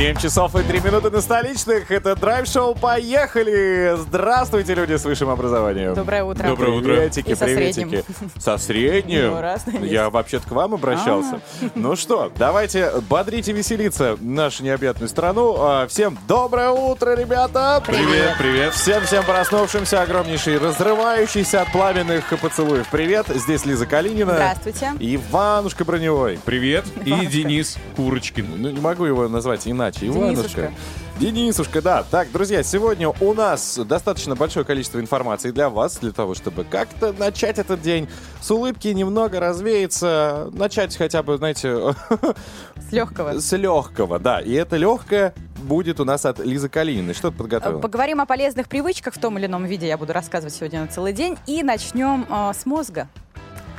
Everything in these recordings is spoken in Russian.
7 часов и 3 минуты на столичных. Это драйв-шоу «Поехали!» Здравствуйте, люди с высшим образованием. Доброе утро. Доброе утро. Приветики, И со приветики. средним. Со средним? Ну. Я вообще-то к вам обращался. Ну что, давайте бодрить и веселиться нашу необъятную страну. А, Всем доброе утро, ребята! Привет, привет. Всем-всем проснувшимся, огромнейший, разрывающийся от пламенных поцелуев. Привет, здесь Лиза Калинина. Здравствуйте. Иванушка Броневой. Привет. И Денис Курочкин. Ну, не могу его назвать иначе. Иванушка. Денисушка. Денисушка, да. Так, друзья, сегодня у нас достаточно большое количество информации для вас, для того, чтобы как-то начать этот день с улыбки, немного развеяться, начать хотя бы, знаете, С легкого. с легкого, да. И это легкое будет у нас от Лизы Калининой. Что ты подготовила? Поговорим о полезных привычках в том или ином виде. Я буду рассказывать сегодня на целый день. И начнем э, с мозга.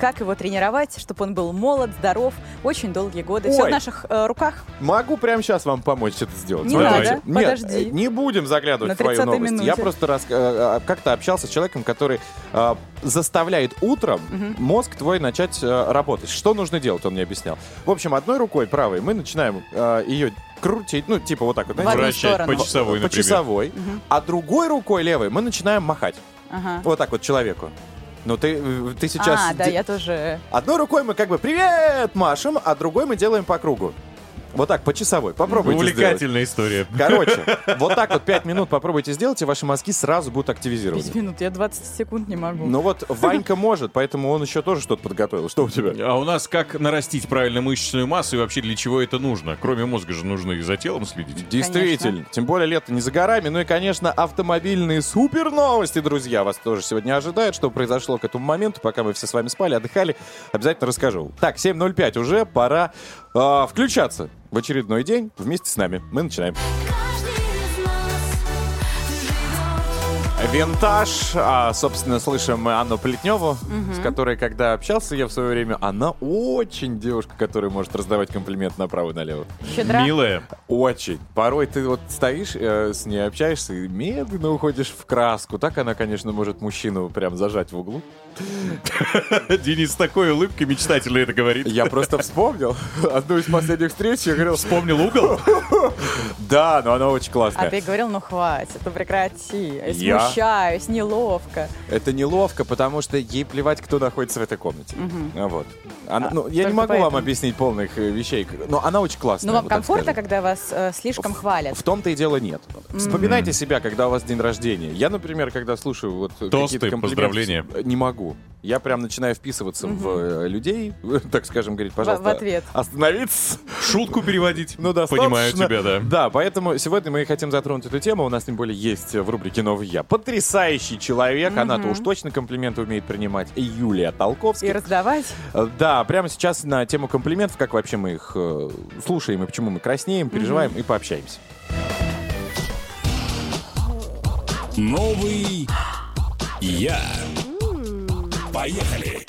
Как его тренировать, чтобы он был молод, здоров, очень долгие годы. Все Ой. в наших э, руках. Могу прямо сейчас вам помочь это сделать. Не Смотрите. надо, Нет, подожди. э, не будем заглядывать На в твою 30-й новость. минуте. Я просто рас- э, э, как-то общался с человеком, который э, заставляет утром мозг твой начать э, работать. Что нужно делать, он мне объяснял. В общем, одной рукой правой мы начинаем э, ее крутить, ну, типа вот так вот. Знаете, Вращать по часовой, по например. часовой. А другой рукой левой мы начинаем махать. Ага. Вот так вот человеку. Ну, ты, э, ты сейчас... а, да, я тоже. Одной рукой мы как бы «Привет!» машем, а другой мы делаем по кругу. Вот так, по часовой. Попробуйте сделать. Увлекательная история. Короче, вот так вот 5 минут попробуйте сделать, и ваши мозги сразу будут активизированы. 5 минут, я 20 секунд не могу. Ну вот Ванька может, поэтому он еще тоже что-то подготовил. Что у тебя? А у нас как нарастить правильно мышечную массу и вообще для чего это нужно? Кроме мозга же нужно и за телом следить. Действительно. Тем более лето не за горами. Ну и, конечно, автомобильные супер новости, друзья. Вас тоже сегодня ожидают, что произошло к этому моменту, пока мы все с вами спали, отдыхали. Обязательно расскажу. Так, 7.05 уже, пора а, включаться в очередной день вместе с нами. Мы начинаем. Винтаж, а, собственно, слышим мы Анну Плетневу, с которой, когда общался я в свое время, она очень девушка, которая может раздавать комплимент направо и налево. Щедра. Милая. Очень. Порой ты вот стоишь, э, с ней общаешься и медленно уходишь в краску. Так она, конечно, может мужчину прям зажать в углу. Денис с такой улыбкой мечтательно это говорит. Я просто вспомнил одну из последних встреч, я говорил, Вспомнил угол? да, но она очень А классная. ты говорил, ну хватит, ну прекрати. Я смущаюсь, неловко. Это неловко, потому что ей плевать, кто находится в этой комнате. А Вот. А, ну, я не могу вам объяснить полных э, вещей, но она очень классная. Ну, вам комфортно, когда вас э, слишком хвалят? В том-то и дело нет. Вспоминайте себя, когда у вас день рождения. Я, например, когда слушаю вот какие-то комплименты, поздравления. не могу. Я прям начинаю вписываться в э, людей, так скажем, говорить, пожалуйста, в ответ. остановиться. Шутку переводить? Ну да, Понимаю тебя, да. Да, поэтому сегодня мы хотим затронуть эту тему. У нас тем более есть в рубрике «Новый я». Потрясающий человек. Она-то уж точно комплименты умеет принимать. Юлия И Толковская. раздавать? Э, Да, прямо сейчас на тему комплиментов, как вообще мы их э, слушаем и почему мы краснеем, переживаем и пообщаемся. Новый я. Поехали.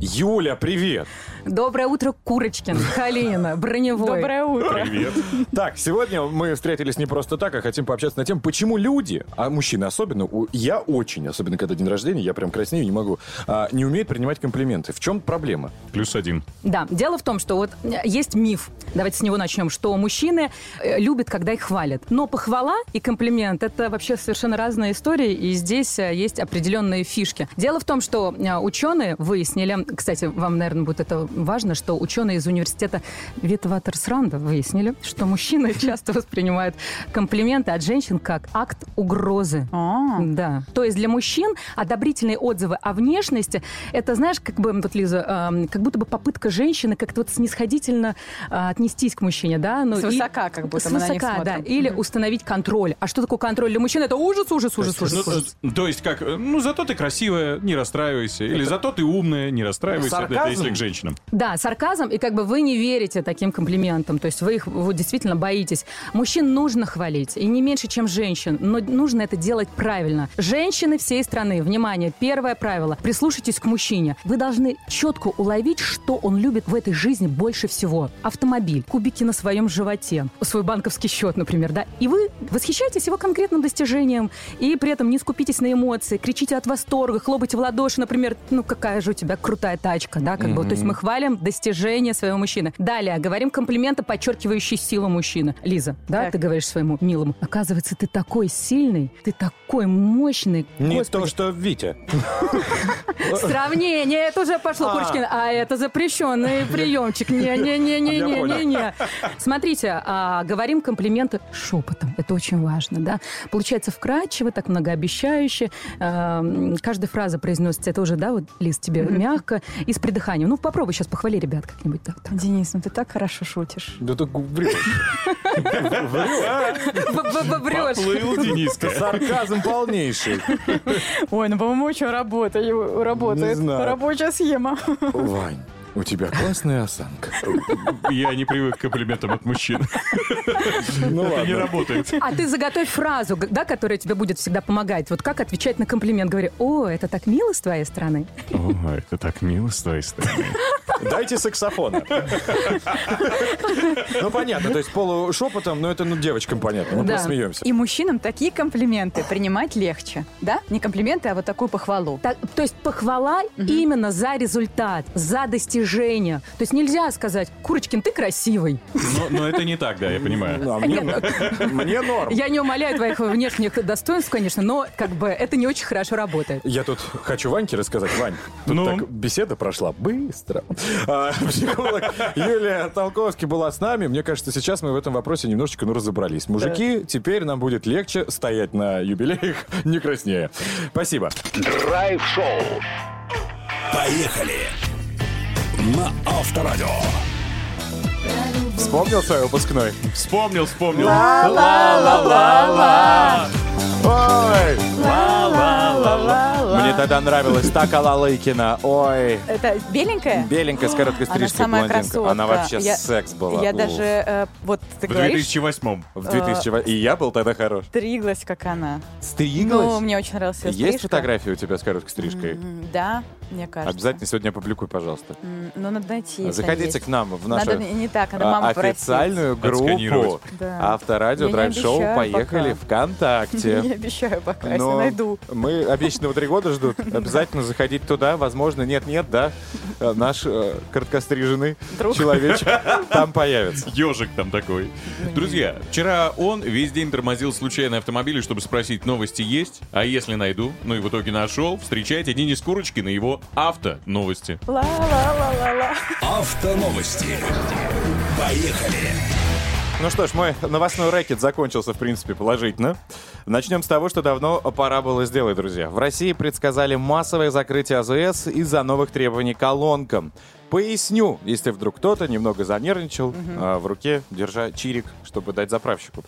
Юля, привет! Доброе утро, Курочкин, Калинина, Броневой. Доброе утро. Привет. Так, сегодня мы встретились не просто так, а хотим пообщаться на тему, почему люди, а мужчины особенно, у- я очень, особенно когда день рождения, я прям краснею, не могу, а, не умеют принимать комплименты. В чем проблема? Плюс один. Да, дело в том, что вот э, есть миф, давайте с него начнем, что мужчины э, любят, когда их хвалят. Но похвала и комплимент – это вообще совершенно разные истории, и здесь э, есть определенные фишки. Дело в том, что ученые выяснили, кстати, вам, наверное, будет это важно, что ученые из университета Витватерсранда выяснили, что мужчины часто воспринимают комплименты от женщин как акт угрозы. А, Да. То есть для мужчин одобрительные отзывы о внешности это, знаешь, как бы, вот, Лиза, как будто бы попытка женщины как-то вот снисходительно э, отнестись к мужчине, да? Ну, Свысока, как будто мы на них Свысока, да. смотрим. Или установить контроль. А что такое контроль для мужчин? Это ужас, ужас, ужас, ужас. Ну, ужас. э, то есть как, э, ну зато ты красивая, не расстраивайся. Или зато ты умная, не расстраивайся. Это если к женщинам. Да, сарказм, и как бы вы не верите таким комплиментам, то есть вы их вы действительно боитесь. Мужчин нужно хвалить, и не меньше, чем женщин, но нужно это делать правильно. Женщины всей страны, внимание, первое правило, прислушайтесь к мужчине. Вы должны четко уловить, что он любит в этой жизни больше всего. Автомобиль, кубики на своем животе, свой банковский счет, например, да, и вы восхищаетесь его конкретным достижением, и при этом не скупитесь на эмоции, кричите от восторга, хлопайте в ладоши, например, ну какая же у тебя крутая тачка, да, как бы, то есть мы хвалим хвалим достижения своего мужчины. Далее, говорим комплименты, подчеркивающие силу мужчины. Лиза, да, Так. ты говоришь своему милому, оказывается, ты такой сильный, ты такой мощный. Не Господи, то, что Витя. Сравнение, это уже пошло, А. Курочкин. А это запрещенный приемчик. Не-не-не-не-не-не. Смотрите, а, говорим комплименты шепотом. Это очень важно, да. Получается вкрадчиво, так многообещающе. А, м, Каждая фраза произносится, это уже, да, вот, Лиз, тебе мягко и с придыханием. Ну, попробуй сейчас похвали ребят как-нибудь так. так. Денис, ну ты так хорошо шутишь. Да ты врешь. Врешь. Поплыл Дениска. Сарказм полнейший. Ой, ну, по-моему, очень работает. Рабочая схема. Вань, у тебя классная осанка. Я не привык к комплиментам от мужчин. Ну Это не ладно. работает. А ты заготовь фразу, да, которая тебе будет всегда помогать. Вот как отвечать на комплимент? Говори, о, это так мило с твоей стороны. О, это так мило с твоей стороны. Дайте саксофона. Ну, понятно, то есть полушепотом, но это ну девочкам понятно, мы Да. посмеемся. И мужчинам такие комплименты принимать легче, да? Не комплименты, а вот такую похвалу. Так, то есть похвала именно за результат, за достижение. То есть нельзя сказать, Курочкин, ты красивый. Но, но это не так, да, я понимаю. Ну, а мне, мне норм. Я не умоляю твоих внешних достоинств, конечно, но как бы это не очень хорошо работает. Я тут хочу Ваньке рассказать. Вань, тут Ну? так беседа прошла быстро. А, психолог Юлия Толковский была с нами. Мне кажется, сейчас мы в этом вопросе немножечко ну, разобрались. Мужики, теперь нам будет легче стоять на юбилеях не краснее. Спасибо. Драйв-шоу. Поехали. На Авторадио. Вспомнил свой выпускной? Вспомнил, вспомнил. Ой! Мне тогда нравилась та Калалыкина. Ой! Это беленькая? Беленькая с короткой Она стрижкой самая блондинка. красотка. Она вообще Я- секс была. Я даже, э, вот ты В говоришь, 2008 В 2000 И я был тогда хорош. стриглась, как она. Стриглась? Ну, мне очень нравилась Есть стрижка. фотографии у тебя с короткой стрижкой? Да, мне кажется. Обязательно сегодня опубликуй, пожалуйста. Ну, надо найти. Заходите есть. к нам в нашу Надо не так, надо а, просить. официальную группу. Да. Авторадио Драйв-шоу обещаю «Поехали пока. ВКонтакте». Не обещаю пока, если найду. мы обещанного три года ждут. Обязательно заходить туда. Возможно, нет-нет, да. э, Наш э, короткостриженный Друг. человечек там появится. Ежик там такой. Друзья, вчера он весь день тормозил случайно автомобили, чтобы спросить, новости есть? А если найду? Ну и в итоге нашел. Встречайте Денис Курочкин и его авто новости. Ла-ла-ла-ла-ла. Автоновости. Поехали. Ну что ж, мой новостной рэкет закончился, в принципе, положительно. Начнем с того, что давно пора было сделать, друзья. В России предсказали массовое закрытие АЗС из-за новых требований колонкам. Поясню, если вдруг кто-то немного занервничал, а, в руке держа чирик, чтобы дать заправщику.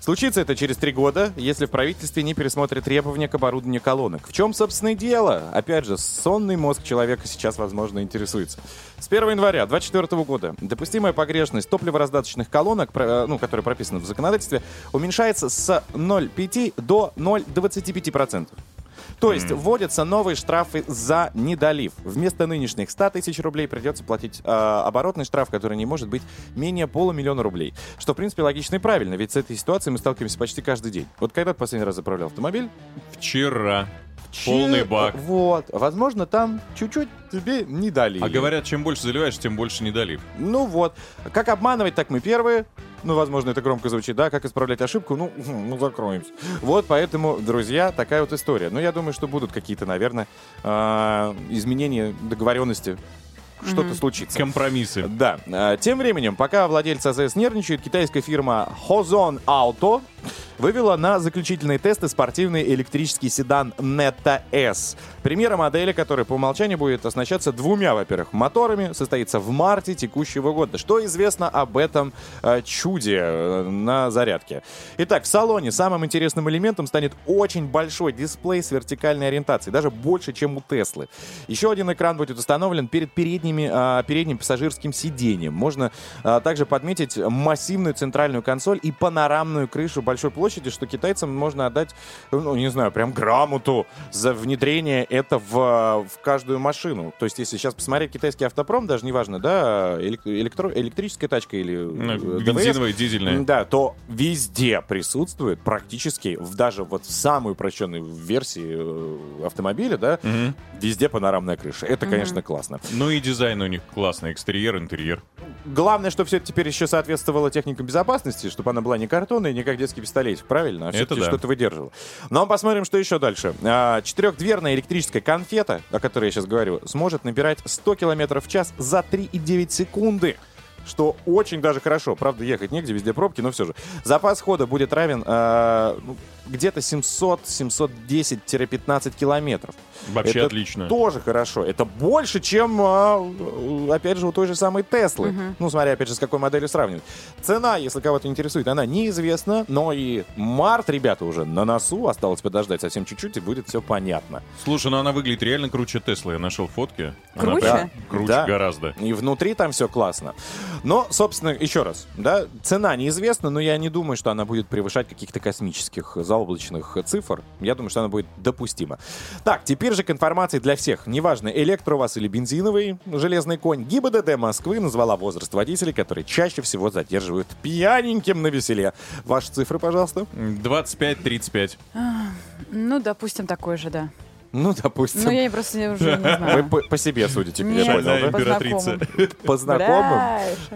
Случится это через три года, если в правительстве не пересмотрят требования к оборудованию колонок. В чем, собственно, и дело? Опять же, сонный мозг человека сейчас, возможно, интересуется. С 1 января 2024 года допустимая погрешность топливораздаточных колонок, э, ну, которая прописана в законодательстве, уменьшается с 0,5 до 0,25%. То есть вводятся новые штрафы за недолив. Вместо нынешних 100 тысяч рублей придется платить э, оборотный штраф, который не может быть менее полумиллиона рублей. Что, в принципе, логично и правильно, ведь с этой ситуацией мы сталкиваемся почти каждый день. Вот когда ты последний раз заправлял автомобиль? Вчера. Полный бак. Вот. Возможно, там чуть-чуть тебе не дали. А говорят, чем больше заливаешь, тем больше недолив. Ну вот. Как обманывать, так мы первые. Ну, возможно, это громко звучит, да? Как исправлять ошибку? Ну, ну закроемся. Вот, поэтому, друзья, такая вот история. Но я думаю, что будут какие-то, наверное, а, изменения договоренности. Что-то случится. Компромиссы. Да. А, Тем временем, пока владельцы АЗС нервничают, китайская фирма Hozon Auto вывела на заключительные тесты спортивный электрический седан Netta S. Премьера модели, которая по умолчанию будет оснащаться двумя, во-первых, моторами, состоится в марте текущего года. Что известно об этом э, чуде э, на зарядке? Итак, в салоне самым интересным элементом станет очень большой дисплей с вертикальной ориентацией, даже больше, чем у Теслы. Еще один экран будет установлен перед передними, а, передним пассажирским сиденьем. Можно а, также подметить массивную центральную консоль и панорамную крышу большой площади, что китайцам можно отдать, ну, не знаю, прям грамоту за внедрение это в, в каждую машину. То есть, если сейчас посмотреть китайский автопром, даже неважно, да, элек- электро- электрическая тачка или Ну, э, ДВС, Бензиновая, дизельная. да, то везде присутствует практически, в, даже вот в самой упрощенной версии э, автомобиля, да, Мгм. везде панорамная крыша. Это, конечно, классно. Ну и дизайн у них классный, экстерьер, интерьер. Главное, чтобы все это теперь еще соответствовало техникам безопасности, чтобы она была не картонной, не как детский пистолетик, правильно? А Это все-таки да. что-то выдерживало. Но посмотрим, что еще дальше. А, Четырехдверная электрическая конфета, о которой я сейчас говорю, сможет набирать 100 км в час за 3,9 секунды. Что очень даже хорошо. Правда, ехать негде, везде пробки, но все же. Запас хода будет равен а, ну, где-то 700-710-15 километров. Вообще Это отлично. Тоже хорошо. Это больше, чем, а, опять же, у той же самой Теслы. Ну, смотря, опять же, с какой моделью сравнивать. Цена, если кого-то интересует, она неизвестна, но и март, ребята, уже на носу. Осталось подождать совсем чуть-чуть, и будет все понятно. Слушай, ну она выглядит реально круче Теслы. Я нашел фотки. Она Круче? прям круче Да. гораздо. И внутри там все классно. Но, собственно, еще раз, да, цена неизвестна, но я не думаю, что она будет превышать каких-то космических заоблачных цифр. Я думаю, что она будет допустима. Так, теперь же к информации для всех. Неважно, электро у вас или бензиновый железный конь, ГИБДД Москвы назвала возраст водителей, которые чаще всего задерживают пьяненьким на веселе. Ваши цифры, пожалуйста. 25-35. Ну, допустим, такой же, да. Ну, допустим. Ну, я просто уже не Вы знаю. по, по себе судите, я Нет, понял, да? Шальная по императрица. По знакомым?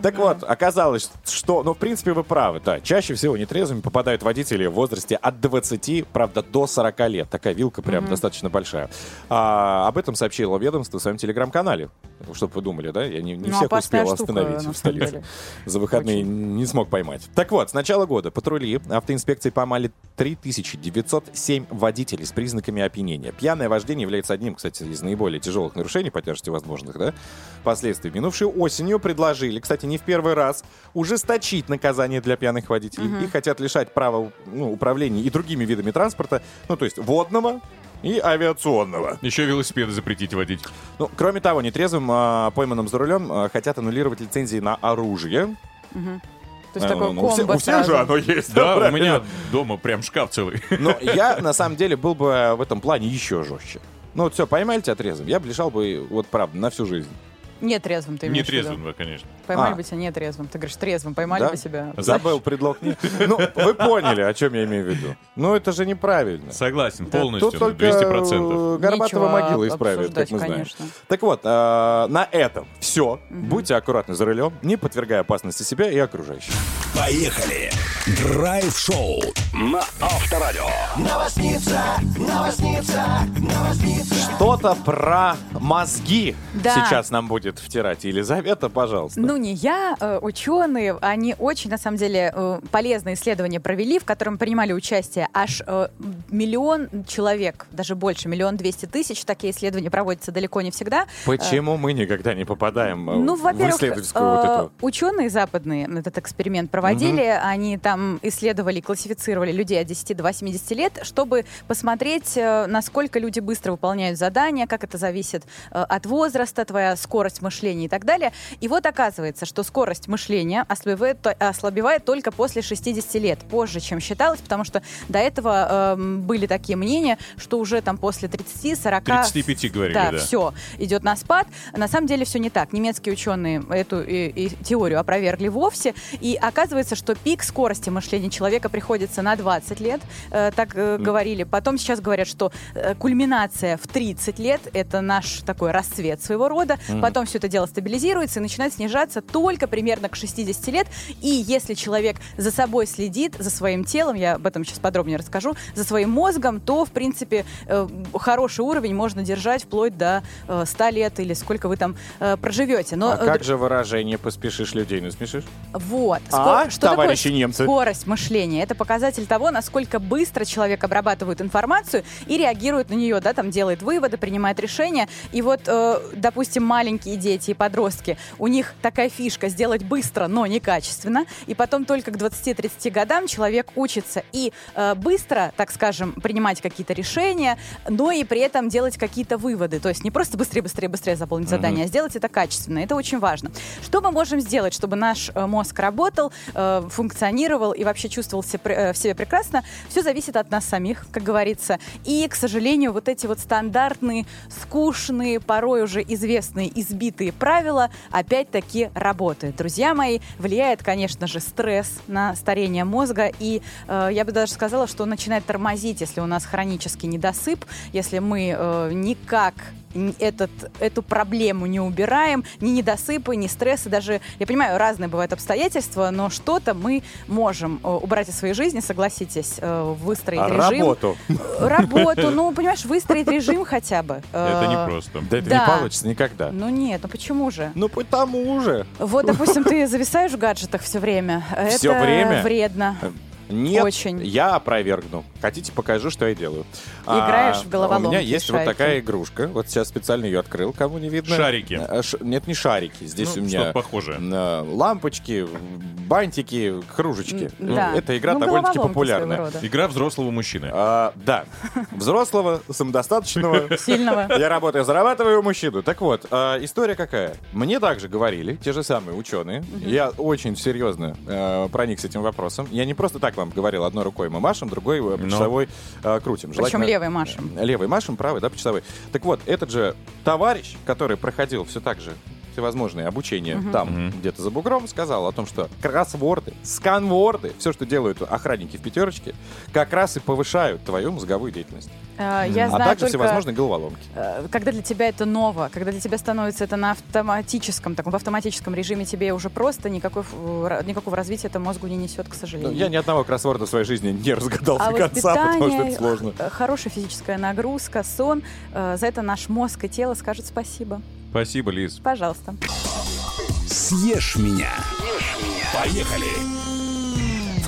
Так да. вот, оказалось, что, ну, в принципе, вы правы, да. Чаще всего нетрезвыми попадают водители в возрасте от 20, правда, до 40 лет. Такая вилка прям достаточно большая. А, об этом сообщило ведомство в своем телеграм-канале. Чтобы вы думали, да? Я не, не Ну, всех успел остановить в столице. За выходные не смог поймать. Так вот, с начала года патрули автоинспекции поймали 3907 водителей с признаками опьянения. Пьяное вождение является одним, кстати, из наиболее тяжелых нарушений по тяжести возможных да, последствий. Минувшей осенью предложили, кстати, не в первый раз, ужесточить наказание для пьяных водителей. Их хотят лишать права ну, управления и другими видами транспорта, ну, то есть водного и авиационного. Еще велосипеды запретить водить. Ну, кроме того, нетрезвым, а, пойманным за рулем, а, хотят аннулировать лицензии на оружие. То есть А, такое ну, у всех- комбо у всех же оно есть. Да, у правильно? меня дома прям шкаф целый. Но я, на самом деле, был бы в этом плане еще жестче. Ну вот все, поймали тебя трезвым, я бы лишал бы, вот правда, на всю жизнь. Нетрезвым ты имеешь в виду. Нетрезвым, да, конечно. Поймали А. бы тебя нетрезвым. Ты говоришь, трезвым, поймали Да? бы себя. Забыл предлог. Нет. Ну, вы поняли, о чем я имею в виду. Ну, это же неправильно. Согласен, полностью, Тут на только 200%. э, Горбатова Нечего могила исправит, обсуждать, как мы знаем. конечно. Так вот, э, на этом все. Будьте аккуратны за рулем, не подвергая опасности себя и окружающих. Поехали! Драйв-шоу на Авторадио. Что-то про мозги Да. сейчас нам будет втирать. Елизавета, пожалуйста. Ну, не я, э, ученые, они очень, на самом деле, э, полезные исследования провели, в котором принимали участие аж э, миллион человек, даже больше, миллион двести тысяч. Такие исследования проводятся далеко не всегда. Почему мы никогда не попадаем Ну, в во-первых, исследовательскую вот эту? ученые западные этот эксперимент проводили. Они там исследовали, классифицировали людей от 10 до 80 лет, чтобы посмотреть, насколько люди быстро выполняют задания, как это зависит от возраста, твоя скорость мышления и так далее. И вот оказывается, что скорость мышления ослабевает, ослабевает только после 60 лет, позже, чем считалось, потому что до этого эм, были такие мнения, что уже там после 30-40... 35 говорили, да, да. все идет на спад. На самом деле все не так. Немецкие ученые эту и- и теорию опровергли вовсе. И оказывается, что пик скорости мышления человека приходится на 20 лет, э, так э, говорили. Потом сейчас говорят, что э, кульминация в 30 лет — это наш такой расцвет своего рода. Потом все это дело стабилизируется и начинает снижаться только примерно к 60 лет. И если человек за собой следит, за своим телом, я об этом сейчас подробнее расскажу, за своим мозгом, то, в принципе, э, хороший уровень можно держать вплоть до э, 100 лет или сколько вы там э, проживете. Но, А э, как же выражение «поспешишь людей насмешишь»? вот. А, Ско- что такое товарищи немцы? скорость мышления? Это показатель того, насколько быстро человек обрабатывает информацию и реагирует на нее, да, там делает выводы, принимает решения. И вот, э, допустим, маленькие дети и подростки, у них такая фишка сделать быстро, но некачественно. И потом только к 20-30 годам человек учится и э, быстро, так скажем, принимать какие-то решения, но и при этом делать какие-то выводы. То есть не просто быстрее, быстрее, быстрее заполнить задание, а сделать это качественно. Это очень важно. Что мы можем сделать, чтобы наш э, мозг работал? э, функционировал и вообще чувствовал се- пре- э, в себе прекрасно, все зависит от нас самих, как говорится. И, к сожалению, вот эти вот стандартные, скучные, порой уже известные, избитые правила опять-таки работают. Друзья мои, влияет, конечно же, стресс на старение мозга, и э, я бы даже сказала, что он начинает тормозить, если у нас хронический недосып, если мы э, никак этот, эту проблему не убираем, ни недосыпы, ни стрессы, даже, я понимаю, разные бывают обстоятельства, но что-то мы можем э, убрать из своей жизни, согласитесь, э, выстроить А режим. работу? Работу, ну, понимаешь, выстроить режим хотя бы. Это Э, непросто. Да это не получится никогда. Ну нет, ну почему же? Ну потому же. Вот, допустим, ты зависаешь в гаджетах все время. Это время? вредно. Нет, Очень. я опровергну. Хотите, покажу, что я делаю. Играешь в головоломки, У меня есть вот шарики. такая игрушка. Вот сейчас специально ее открыл, кому не видно. Шарики. Э, ш- Нет, не шарики. Здесь Ну, у меня похожее. э, лампочки, бантики, кружечки. Да. Эта игра Ну, довольно-таки популярная. Игра взрослого мужчины. А, да, взрослого, самодостаточного. Сильного. Я работаю, зарабатываю мужчину. Так вот, а, история какая? Мне также говорили, те же самые ученые. Я очень серьезно э, проник с этим вопросом. Я не просто так вам говорил, одной рукой мы машем, другой э, по Но. часовой э, крутим. Причем Желательно- левой машем. Левой машем, правой, да, по часовой. Так вот, этот же товарищ, который проходил все так же всевозможные обучения там, где-то за бугром, сказал о том, что кроссворды, сканворды, все, что делают охранники в пятерочке, как раз и повышают твою мозговую деятельность. Э, Я а знаю также только, всевозможные головоломки. э, когда для тебя это ново, когда для тебя становится это на автоматическом, таком, в автоматическом режиме, тебе уже просто никакой, ра- никакого развития это мозгу не несет, к Ну, сожалению. я ни одного кроссворда в своей жизни не разгадал А до конца, потому что это сложно. э, хорошая физическая нагрузка, сон, за это наш мозг и тело скажут спасибо. Спасибо, Лиз. Пожалуйста. Съешь меня. Поехали.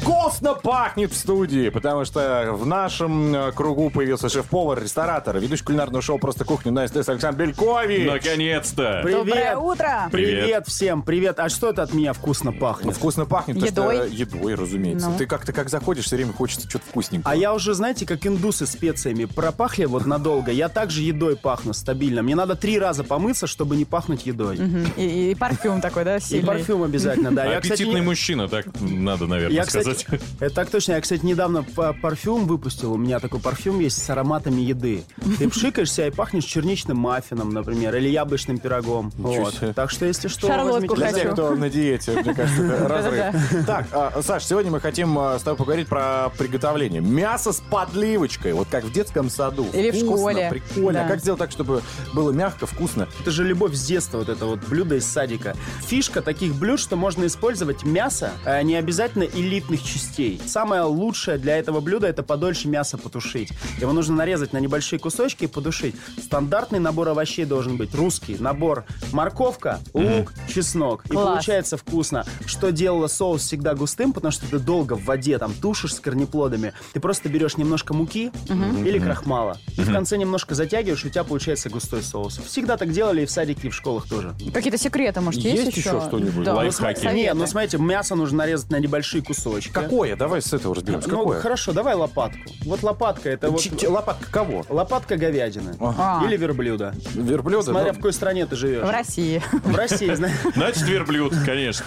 Вкусно пахнет в студии, потому что в нашем э, кругу появился шеф-повар, ресторатор, ведущий кулинарного шоу «Просто кухня» на СТС Александр Белькович. Наконец-то! Доброе Привет! утро! Привет. Привет всем, привет. А что это от меня вкусно пахнет? Вкусно пахнет, потому Едой? что едой, разумеется. Ну. Ты как-то как заходишь, все время хочется что-то вкусненького. А я уже, знаете, как индусы специями пропахли вот надолго. Я также едой пахну стабильно. Мне надо три раза помыться, чтобы не пахнуть едой. И, и парфюм такой, да, И сильный. парфюм обязательно, да. Аппетитный мужчина, так надо, наверное, Я, сказать. это так точно. Я, кстати, недавно па- парфюм выпустил. У меня такой парфюм есть с ароматами еды. Ты пшикаешься и пахнешь черничным маффином, например, или яблочным пирогом. Вот. Так что, если что, Шарлотку возьмите Для тех, кто на диете, мне кажется, это разрыв. Так, а, Саш, сегодня мы хотим а, с тобой поговорить про приготовление. Мясо с подливочкой, вот как в детском саду. Или в школе. Прикольно. Как сделать так, чтобы было мягко, вкусно? Это же любовь с детства, вот это вот блюдо из садика. Фишка таких блюд, что можно использовать мясо, а не обязательно элитных частей. Самое лучшее для этого блюда это подольше мясо потушить. Его нужно нарезать на небольшие кусочки и подушить. Стандартный набор овощей должен быть русский. Набор морковка, лук, чеснок. И Класс. получается вкусно. Что делало соус всегда густым, потому что ты долго в воде там тушишь с корнеплодами. Ты просто берешь немножко муки или крахмала. И в конце немножко затягиваешь, и у тебя получается густой соус. Всегда так делали и в садике, и в школах тоже. Какие-то секреты, может, есть, Есть еще что-нибудь? Да, Лайфхаки? Не, ну смотрите, мясо нужно нарезать на небольшие кусочки. Какое? Давай с этого разберемся. Ну, Какое? хорошо, давай лопатку. Вот лопатка это вот... Ч- Лопатка кого? Лопатка говядины. А. Или верблюда. Верблюда? Смотря Ну, в какой стране ты живешь. В России. В России, знаешь. Значит, верблюд, конечно.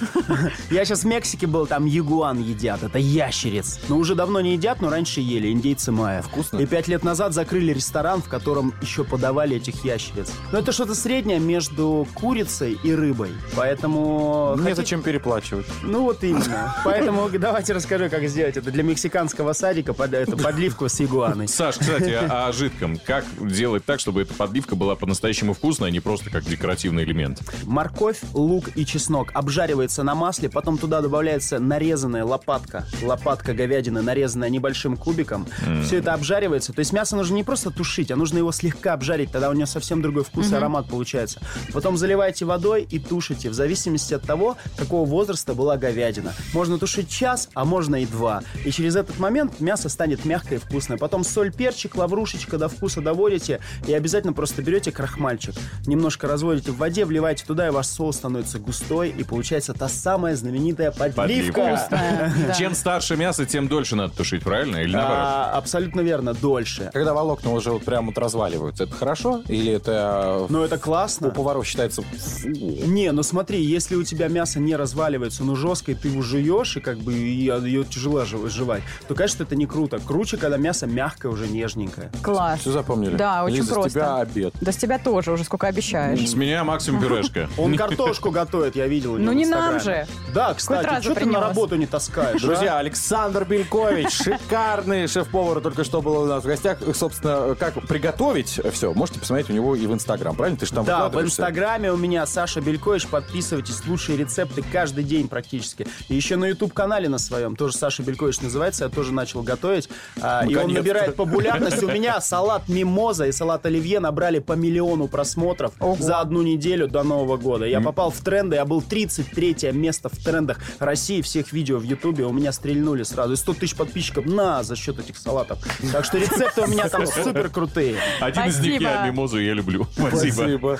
Я сейчас в Мексике был, там ягуан едят, это ящериц. Но уже давно не едят, но раньше ели, индейцы майя. Вкусно. И пять лет назад закрыли ресторан, в котором еще подавали этих ящериц. Но это что-то среднее между курицей и рыбой. Поэтому... Мне хотите- зачем переплачивать? Ну вот именно. Поэтому давайте расскажу, как сделать это для мексиканского садика, под, эту подливку с ягуаной. Саш, кстати, о, о жидком. Как делать так, чтобы эта подливка была по-настоящему вкусной, а не просто как декоративный элемент? Морковь, лук и чеснок обжаривается на масле, потом туда добавляется нарезанная лопатка, лопатка говядины, нарезанная небольшим кубиком. Все это обжаривается. То есть мясо нужно не просто тушить, а нужно его слегка обжарить, тогда у него совсем другой вкус и аромат получается. Потом заливаете водой и тушите, в зависимости от того, какого возраста была говядина. Можно тушить час, а а можно и два. И через этот момент мясо станет мягкое и вкусное. Потом соль, перчик, лаврушечка до вкуса доводите и обязательно просто берете крахмальчик, немножко разводите в воде, вливаете туда, и ваш соус становится густой, и получается та самая знаменитая подливка. Чем старше мясо, тем дольше надо тушить, правильно? Или наоборот? А, абсолютно верно, дольше. Когда волокна уже вот прям вот разваливаются, это хорошо? Или это Но это у классно. поваров считается... Не, ну смотри, если у тебя мясо не разваливается, но жестко, и ты его жуешь, и как бы ее тяжело жев- жевать, то, конечно, это не круто. Круче, когда мясо мягкое, уже нежненькое. Класс. Все запомнили? Да, очень Лиза, просто. с тебя обед. Да с тебя тоже, уже сколько обещаешь. С меня максимум пюрешка. Он картошку готовит, я видел Ну не нам же. Да, кстати, что ты на работу не таскаешь, а? Друзья, Александр Белькович, шикарный шеф-повар, только что был у нас в гостях. Собственно, как приготовить все, можете посмотреть у него и в Инстаграм, правильно? Ты же там Да, в? Инстаграме у меня Саша Белькович. Подписывайтесь, лучшие рецепты каждый день практически. И еще на YouTube-канале на своем, тоже Саша Белькович называется, я тоже начал готовить. А, и он Наконец-то. набирает популярность. У меня салат мимоза и салат оливье набрали по миллиону просмотров Ого. за одну неделю до Нового года. Я попал в тренды, я был 33 место в трендах России всех видео в Ютубе. У меня стрельнули сразу. И 100 тысяч подписчиков на за счет этих салатов. Так что рецепты у меня там супер крутые. Один из них я, мимозу я люблю. Спасибо. Спасибо.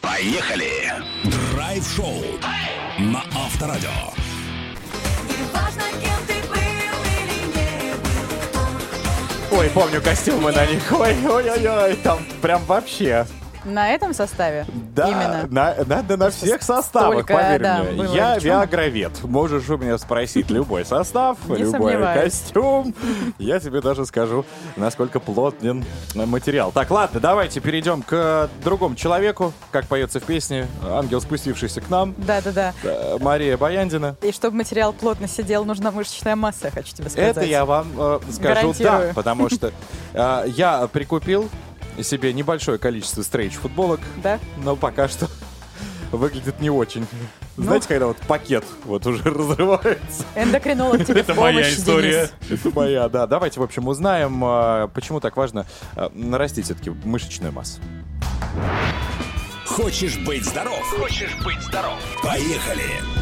Поехали! Драйв-шоу на Авторадио. Ой, помню костюмы на них. Ой, ой, ой, ой, там прям вообще. На этом составе? Да, Именно. на, надо на всех составах, Столько, поверь да, мне. было Я виагровед. Можешь у меня спросить любой состав, Не любой сомневаюсь. костюм. Я тебе даже скажу, насколько плотен материал. Так, ладно, давайте перейдем к другому человеку. Как поется в песне «Ангел, спустившийся к нам». Да-да-да. Э, Мария Баяндина. И чтобы материал плотно сидел, нужна мышечная масса, я хочу тебе сказать. Это я вам э, скажу да, потому что э, я прикупил себе небольшое количество стрейч-футболок, Да? но пока что выглядит не очень. Ну. Знаете, когда вот пакет вот уже разрывается? Эндокринолог тебе Это моя история. Это моя, да. Давайте, в общем, узнаем, э, почему так важно э, нарастить все-таки мышечную массу. Хочешь быть здоров? Хочешь быть здоров? Поехали!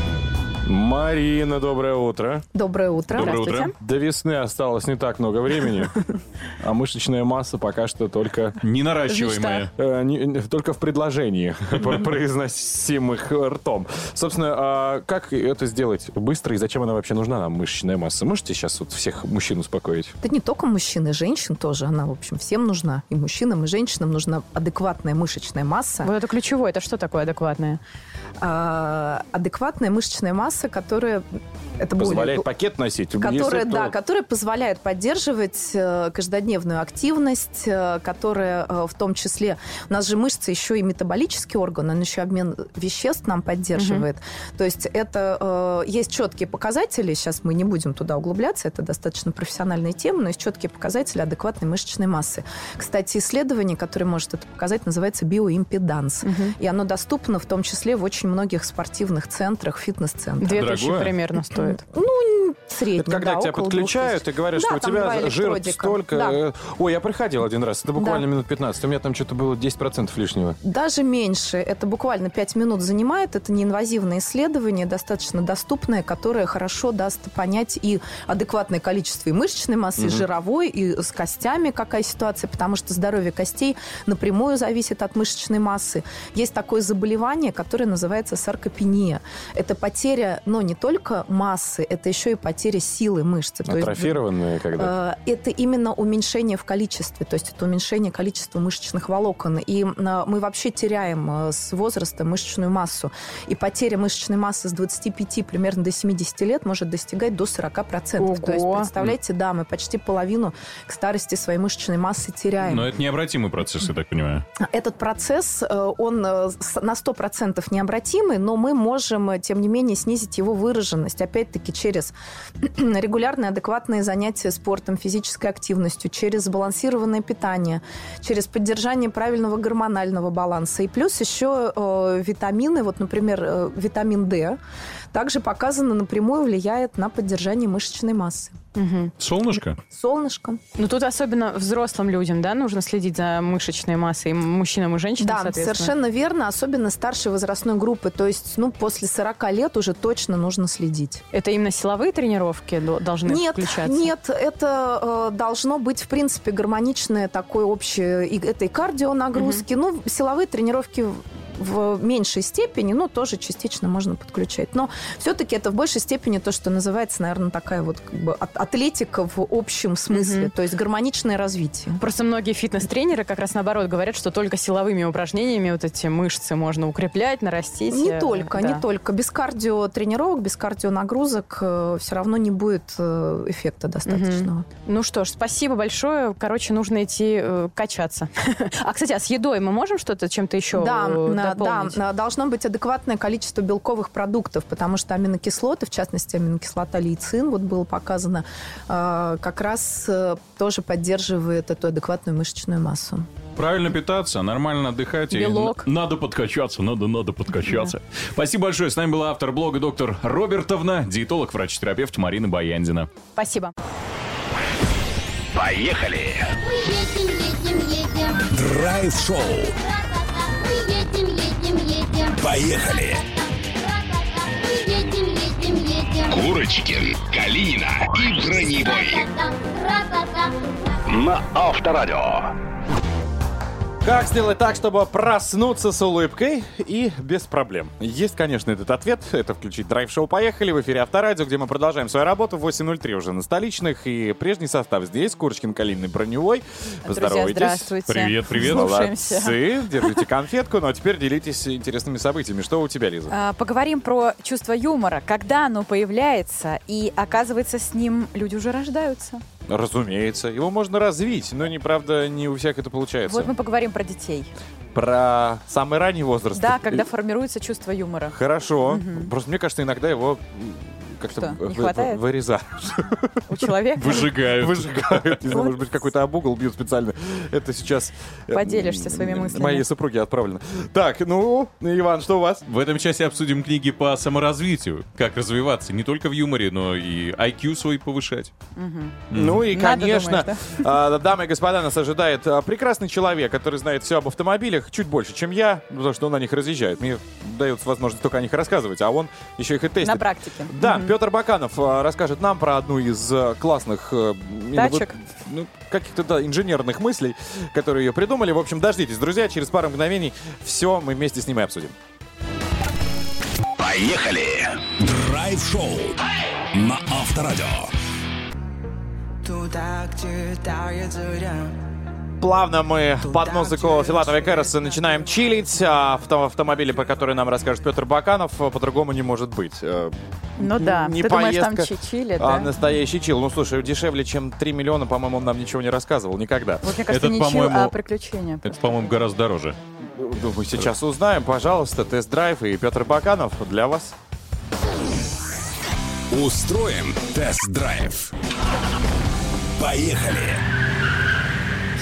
Марина, доброе утро. Доброе утро. Доброе Здравствуйте. утро. До весны осталось не так много времени, а мышечная масса пока что только, Не наращиваемая. э, не- не- только в предложении, про- произносимых ртом. Собственно, а как это сделать быстро и зачем она вообще нужна нам, мышечная масса? Можете сейчас вот всех мужчин успокоить? Это не только мужчин и женщин тоже. Она, в общем, всем нужна. И мужчинам, и женщинам нужна адекватная мышечная масса. Вот это ключевое. Это что такое адекватное? А, адекватная мышечная масса, которая... Это более- Позволяет пакет носить? которая, Если да, то- которая позволяет поддерживать э, каждодневную активность, э, которая э, в том числе... У нас же мышцы еще и метаболический орган, он еще обмен веществ нам поддерживает. То есть это... есть четкие показатели, сейчас мы не будем туда углубляться, это достаточно профессиональная тема, но есть четкие показатели адекватной мышечной массы. Кстати, исследование, которое может это показать, называется биоимпеданс. И оно доступно в том числе в очень многих спортивных центрах, фитнес-центрах. Две тысячи Дорогое? примерно стоит. Ну, средний, Это когда да, тебя подключают и говорят, Да, что у тебя жир столько. Да. э, Ой, я приходил один раз, это буквально Да. минут 15. У меня там что-то было 10% лишнего. Даже меньше. Это буквально 5 минут занимает. Это неинвазивное исследование, достаточно доступное, которое хорошо даст понять и адекватное количество и мышечной массы, и жировой, и с костями какая ситуация, потому что здоровье костей напрямую зависит от мышечной массы. Есть такое заболевание, которое называется саркопения. Это потеря, но не только массы, это еще и потеря силы мышцы. То есть Атрофированные когда? Э, Это именно уменьшение в количестве, то есть это уменьшение количества мышечных волокон. И э, мы вообще теряем э, с возраста мышечную массу. И потеря мышечной массы с 25 примерно до 70 лет может достигать до 40%. То есть, Ого. представляете, да, мы почти половину к старости своей мышечной массы теряем. Но это необратимый процесс, я так понимаю. Этот процесс, э, он э, на 100% необратимый, но мы можем, э, тем не менее, снизить его выраженность. Опять-таки, через регулярные адекватные занятия спортом, физической активностью, через сбалансированное питание, через поддержание правильного гормонального баланса. И плюс еще э, витамины, вот, например, э, витамин D, также показано напрямую влияет на поддержание мышечной массы. Солнышко? Солнышко. Ну тут особенно взрослым людям, да, нужно следить за мышечной массой, и мужчинам и женщинам, Да, соответственно. совершенно верно, особенно старшей возрастной группы. То есть, ну, после 40 лет уже точно нужно следить. Это именно силовые тренировки до- должны Нет, включаться? нет, это э, должно быть, в принципе, гармоничное такое общее, и, это и кардио нагрузки. Ну, силовые тренировки в- меньшей степени, но тоже частично можно подключать. Но все-таки это в большей степени то, что называется, наверное, такая вот как бы атлетика в общем смысле, Мгм. то есть гармоничное развитие. Просто многие фитнес-тренеры как раз наоборот говорят, что только силовыми упражнениями вот эти мышцы можно укреплять, нарастить. Не э, только, да. не только. Без кардио тренировок, без кардио нагрузок все равно не будет э, эффекта достаточного. Ну что ж, спасибо большое. Короче, нужно идти э, качаться. А, кстати, а с едой мы можем что-то чем-то еще Да, э, да, должно быть адекватное количество белковых продуктов, потому что аминокислоты, в частности аминокислота лейцин, вот было показано, э, как раз э, тоже поддерживает эту адекватную мышечную массу. Правильно питаться, нормально отдыхать. и Белок. н- надо подкачаться, надо, надо подкачаться. Спасибо большое. С нами была автор блога доктор Робертовна, диетолог, врач-терапевт Марина Баяндина. Спасибо. Поехали! Мы едем, едем, едем. Драйв-шоу. Ра-та-та. Поехали! Едем, едем, едем. Курочкин, Калинина и Броневой на Авторадио. Как сделать так, чтобы проснуться с улыбкой и без проблем? Есть, конечно, этот ответ. Это включить драйв-шоу «Поехали» в эфире Авторадио, где мы продолжаем свою работу. 8.03 уже на столичных. И прежний состав здесь. Курочкин, Калинный, Броневой. Друзья, Поздоровайтесь. здравствуйте. Привет, привет. Слушаемся. Молодцы. Держите конфетку. Ну а теперь делитесь интересными событиями. Что у тебя, Лиза? А, Поговорим про чувство юмора. Когда оно появляется, и оказывается, с ним люди уже рождаются. Разумеется. Его можно развить, но, не правда, не у всех это получается. Вот мы поговорим про детей. Про самый ранний возраст. Да, когда формируется чувство юмора. Хорошо. Просто мне кажется, иногда его как-то вы- вырезают. У человека Выжигают. Выжигают. Не знаю, может быть, какой-то об угол бьют специально. Это сейчас... э, Поделишься своими мыслями. Моей супруге отправлено. Так, ну, Иван, что у вас? В этом часе обсудим книги по саморазвитию. Как развиваться не только в юморе, но и IQ свой повышать. Ну и, конечно, а, дамы и господа, нас ожидает а, прекрасный человек, который знает все об автомобилях чуть больше, чем я, потому что он на них разъезжает. Мне дается возможность только о них рассказывать, а он еще их и тестит. на практике. Да. Петр Баканов а, расскажет нам про одну из а, классных э, Тачек. ну, каких-то да, инженерных мыслей, которые ее придумали. В общем, дождитесь, друзья, через пару мгновений все мы вместе с ним и обсудим. Поехали! Драйв-шоу на Авторадио. Туда, где тает заря Плавно мы под музыку Филатова и Кэроса начинаем чилить. А авто- автомобили, про которые нам расскажет Петр Баканов, а, по-другому не может быть. Э, Ну да. не Ты думаешь, там поездка, чи- чили, а да? настоящий чил. Ну, слушай, дешевле, чем 3 миллиона, по-моему, он нам ничего не рассказывал никогда. Вот мне кажется, Этот, не чил, по-моему, а приключения. Это, по-моему, гораздо дороже. Думаю, сейчас узнаем. Пожалуйста, тест-драйв и Петр Баканов для вас. Устроим тест-драйв. Поехали!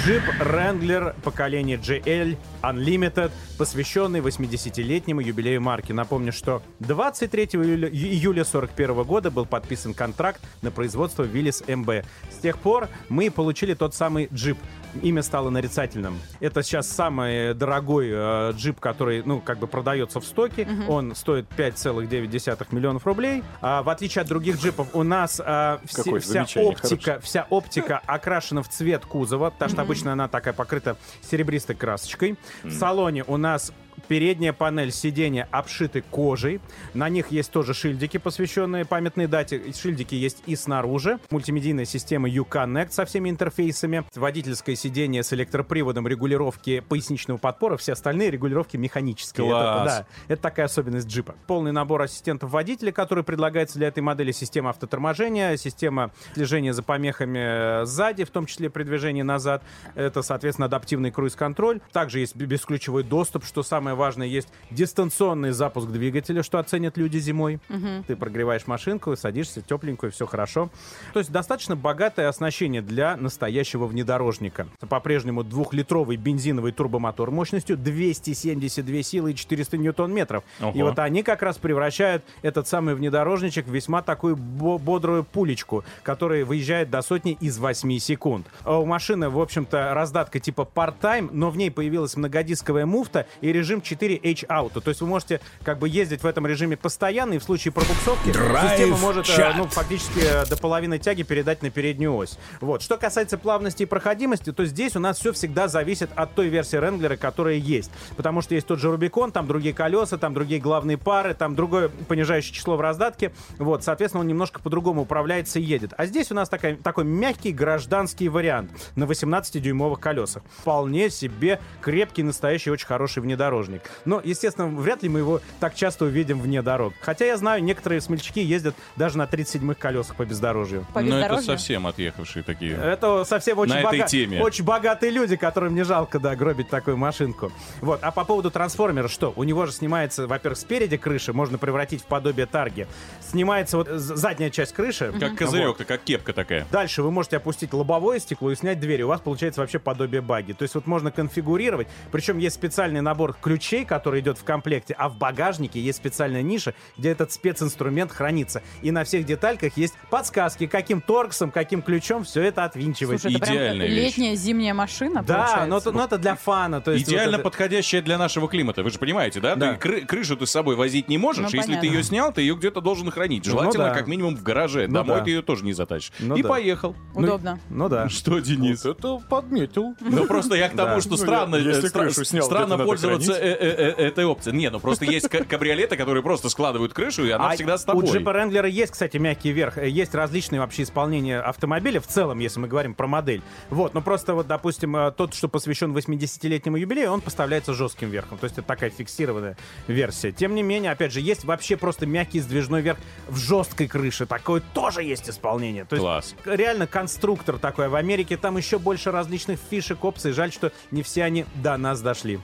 Джип Wrangler поколения GL Unlimited, посвященный 80-летнему юбилею марки. Напомню, что 23 июля, июля 41 года был подписан контракт на производство Willys MB. С тех пор мы получили тот самый джип. Имя стало нарицательным. Это сейчас самый дорогой э, джип, который, ну, как бы продается в стоке. Он стоит 5,9 миллионов рублей. А, в отличие от других джипов, у нас все- Какое вся оптика, вся оптика окрашена в цвет кузова, потому что обычно она такая покрыта серебристой красочкой. В салоне у нас передняя панель сиденья обшиты кожей. На них есть тоже шильдики, посвященные памятной дате. Шильдики есть и снаружи. Мультимедийная система U-Connect со всеми интерфейсами. Водительское сиденье с электроприводом регулировки поясничного подпора. Все остальные регулировки механические. Класс. Это, да, это такая особенность джипа. Полный набор ассистентов водителя, который предлагается для этой модели. Система автоторможения, система слежения за помехами э, сзади, в том числе при движении назад. Это, соответственно, адаптивный круиз-контроль. Также есть бесключевой доступ, что самое важное, есть дистанционный запуск двигателя, что оценят люди зимой. Ты прогреваешь машинку, садишься тепленькую, все хорошо. То есть достаточно богатое оснащение для настоящего внедорожника. По-прежнему двухлитровый бензиновый турбомотор мощностью 272 силы и 400 ньютон-метров. И вот они как раз превращают этот самый внедорожничек в весьма такую бо- бодрую пулечку, которая выезжает до сотни из 8 секунд. А у машины, в общем-то, раздатка типа part-time, но в ней появилась многодисковая муфта и режим 4H Auto. То есть вы можете как бы ездить в этом режиме постоянно, и в случае пробуксовки Драйв система может э, чат. ну, фактически э, до половины тяги передать на переднюю ось. Вот. Что касается плавности и проходимости, то здесь у нас все всегда зависит от той версии Ренглера, которая есть. Потому что есть тот же Рубикон, там другие колеса, там другие главные пары, там другое понижающее число в раздатке. Вот, соответственно, он немножко по-другому управляется и едет. А здесь у нас такая, такой мягкий гражданский вариант на 18-дюймовых колесах. Вполне себе крепкий, настоящий, очень хороший внедорожник. Но, естественно, вряд ли мы его так часто увидим вне дорог. Хотя я знаю, некоторые смельчаки ездят даже на 37-х колесах по бездорожью. По Ну, это совсем отъехавшие такие. Это совсем очень, На этой бога- теме. очень богатые люди, которым не жалко, да, гробить такую машинку. Вот. А по поводу трансформера, что? У него же снимается, во-первых, спереди крыши, можно превратить в подобие тарги. Снимается вот задняя часть крыши. Как Вот. козырек-то, как кепка такая. Дальше вы можете опустить лобовое стекло и снять дверь. и У вас получается вообще подобие баги. То есть вот можно конфигурировать. Причем есть специальный набор ключей, который идет в комплекте, а в багажнике есть специальная ниша, где этот специнструмент хранится. И на всех детальках есть подсказки, каким торксом, каким ключом все это отвинчивать. Слушай, это прям Идеальная вещь. летняя зимняя машина, Да, но это, но это для фана. То есть Идеально вот это- подходящая для нашего климата. Вы же понимаете, да? Да. Ты кры- крышу ты с собой возить не можешь. Ну, Если ты понятно. ее снял, ты ее где-то должен хранить. Желательно, да. как минимум, в гараже. Ну Домой да. ты ее тоже не затащишь. Ну И да. поехал. Удобно. Ну да. Что, Денис? Это подметил. Ну просто я к тому, Да. что Ну, странно, если э, стра- крышу снял, странно где-то надо пользоваться э- этой опцией. Не, ну просто есть ка- кабриолеты, которые просто складывают крышу, и она А всегда с У тобой. джипа Ренглера есть, кстати, мягкий верх. Э, Есть различные вообще исполнения автомобиля в целом, если мы говорим про модель. Вот, но просто вот, допустим, э, тот, что посвящен 80-летнему юбилею, он поставляется жестким верхом. То есть это такая фиксированная версия. Тем не менее, опять же, есть вообще просто мягкий сдвижной верх в жесткой крыше. Такое тоже есть исполнение. То есть Класс. реально конструктор такой. В Америке там еще больше различных фишек, опций. Жаль, что не все они до нас дошли.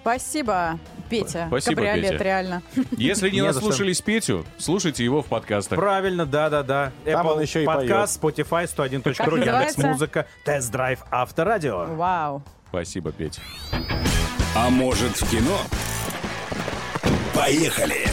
Спасибо, Петя. Спасибо, Кабриолет, Петя. реально. Если не наслушались Петю, слушайте его в подкастах. Правильно, да-да-да. Там Apple он еще и подкаст, Spotify, 101.ru, Как Яндекс называется? Музыка, Тест-драйв Авторадио. Вау. Спасибо, Петя. А может в кино? Поехали!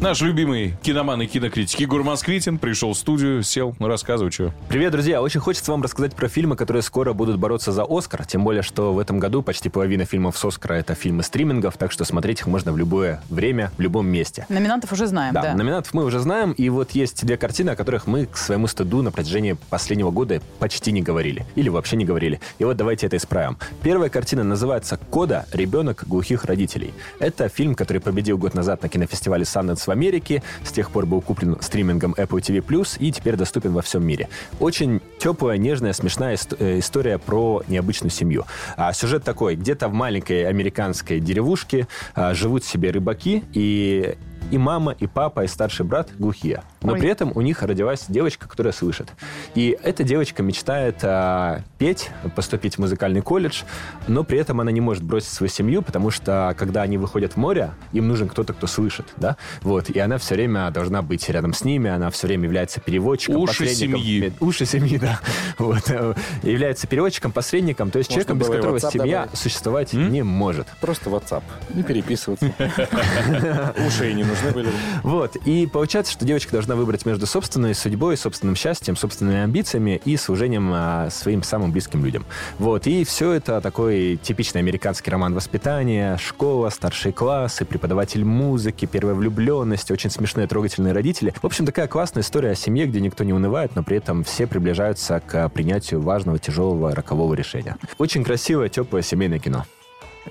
Наш любимый киноман и кинокритик Егор Москвитин пришел в студию, сел, ну рассказывай, что. Привет, друзья! Очень хочется вам рассказать про фильмы, которые скоро будут бороться за Оскар. Тем более, что в этом году почти половина фильмов с Оскара — это фильмы стримингов, так что смотреть их можно в любое время, в любом месте. Номинантов уже знаем, да. номинантов мы уже знаем, и вот есть две картины, о которых мы к своему стыду на протяжении последнего года почти не говорили. Или вообще не говорили. И вот давайте это исправим. Первая картина называется «Кода. Ребенок глухих родителей». Это фильм, который победил год назад на кинофестивале Sundance в Америке, с тех пор был куплен стримингом Apple TV+, и теперь доступен во всем мире. Очень теплая, нежная, смешная э, история про необычную семью. А сюжет такой. Где-то в маленькой американской деревушке а, живут себе рыбаки, и и мама, и папа, и старший брат глухие. Но Ой. при этом у них родилась девочка, которая слышит. И эта девочка мечтает а, петь, поступить в музыкальный колледж, но при этом она не может бросить свою семью, потому что когда они выходят в море, им нужен кто-то, кто слышит, да? Вот. И она все время должна быть рядом с ними, она все время является переводчиком, Уши семьи. Уши семьи, да. Вот. Является переводчиком, посредником, то есть Можно человеком, без которого WhatsApp семья добавить. существовать не может. Просто WhatsApp. Не переписываться. Уши и не нужны были. Вот. И получается, что девочка должна выбрать между собственной судьбой, собственным счастьем, собственными амбициями и служением а, своим самым близким людям. Вот. И все это такой типичный американский роман воспитания, школа, старшие классы, преподаватель музыки, первая влюбленность, очень смешные, трогательные родители. В общем, такая классная история о семье, где никто не унывает, но при этом все приближаются к принятию важного, тяжелого, рокового решения. Очень красивое, теплое семейное кино.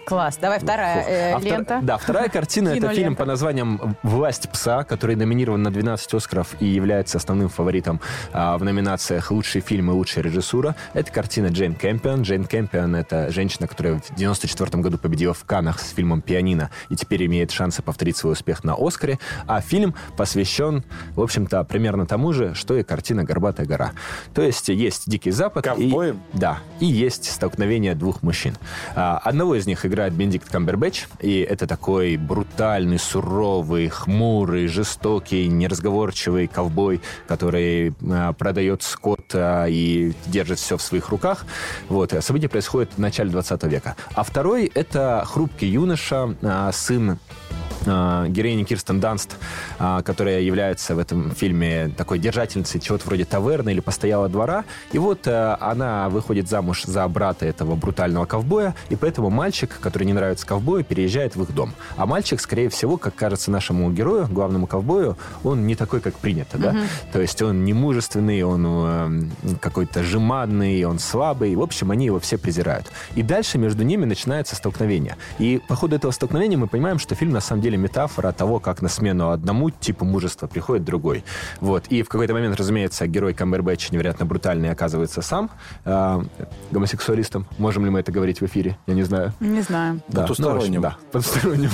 Класс. Давай вторая э, А втор-. Да, вторая картина — это фильм по названием «Власть пса», который номинирован на 12 «Оскаров» и является основным фаворитом а, в номинациях «Лучший фильм» и «Лучшая режиссура». Это картина Джейн Кэмпион. Джейн Кэмпион — это женщина, которая в 94 году победила в Каннах с фильмом «Пианино» и теперь имеет шансы повторить свой успех на «Оскаре». А фильм посвящен, в общем-то, примерно тому же, что и картина «Горбатая гора». То есть есть «Дикий Запад». и- да, и есть столкновение двух мужчин. А, Одного из них них играет Бенедикт Камбербэтч, и это такой брутальный, суровый, хмурый, жестокий, неразговорчивый ковбой, который а, продает скот а, и держит все в своих руках. Вот. а Событие происходит в начале 20 века. А второй — это хрупкий юноша, сын а, героини Кирстен Данст, а, которая является в этом фильме такой держательницей чего-то вроде таверны или постоялого двора. И вот а, она выходит замуж за брата этого брутального ковбоя, и поэтому мальчик, который не нравится ковбою, переезжает в их дом. А мальчик, скорее всего, как кажется нашему герою, главному ковбою, он не такой, как принято, да? Мгм. То есть он не мужественный, он э, какой-то жеманный, он слабый. В общем, они его все презирают. И дальше между ними начинается столкновение. И по ходу этого столкновения мы понимаем, что фильм на самом деле метафора того, как на смену одному типу мужества приходит другой. Вот. И в какой-то момент, разумеется, герой Камбербэтч невероятно брутальный оказывается сам э, гомосексуалистом. Можем ли мы это говорить в эфире? Я не знаю. Не знаю. Да, Потусторонним. ну, общем, да, потусторонним.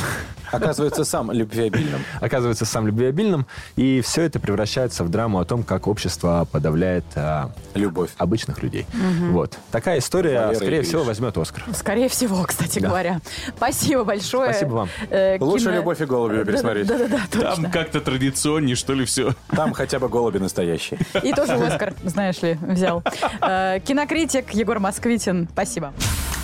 Оказывается, сам любвеобильным. Оказывается, сам любвеобильным. И все это превращается в драму о том, как общество подавляет а, любовь обычных людей. Мгм. Вот. Такая история, Валера скорее Ильич. всего, возьмет Оскар. Скорее всего, кстати Да. говоря. Спасибо большое. Спасибо вам. Э, Лучше кино- «Любовь и голуби» пересмотреть. Да-да-да, точно. Там как-то традиционнее, что ли, все. Там хотя бы голуби настоящие. И тоже Оскар, знаешь ли, взял. Э, Кинокритик Егор Москвитин. Спасибо.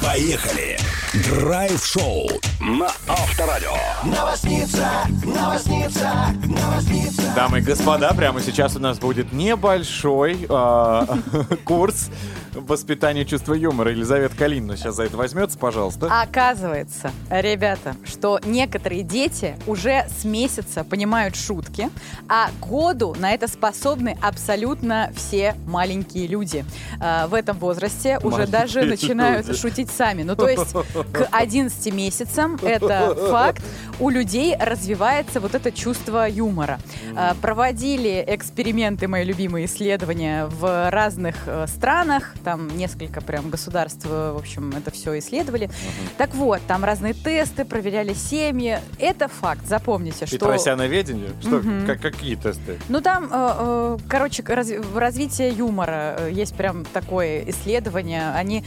Поехали! Драйв-шоу на Авторадио. Новосница, новосница, новосница. Дамы и господа, прямо сейчас у нас будет небольшой а, курс воспитания чувства юмора. Елизавета Калинина сейчас за это возьмется, пожалуйста. Оказывается, ребята, что некоторые дети уже с месяца понимают шутки, а году на это способны абсолютно все маленькие люди. А, В этом возрасте уже Маленькие даже начинают люди. шутить сами. Ну, то есть к 11 месяцам, это факт, у людей развивается вот это чувство юмора. А, Проводили эксперименты, мои любимые исследования в разных э, странах, там несколько прям государств, э, в общем, это все исследовали. Так вот, там разные тесты, проверяли семьи. Это факт, запомните, что... Петросяноведение? Что, Мгм. как, какие тесты? Ну там, э, э, короче, раз- развитие юмора есть прям такое исследование. Они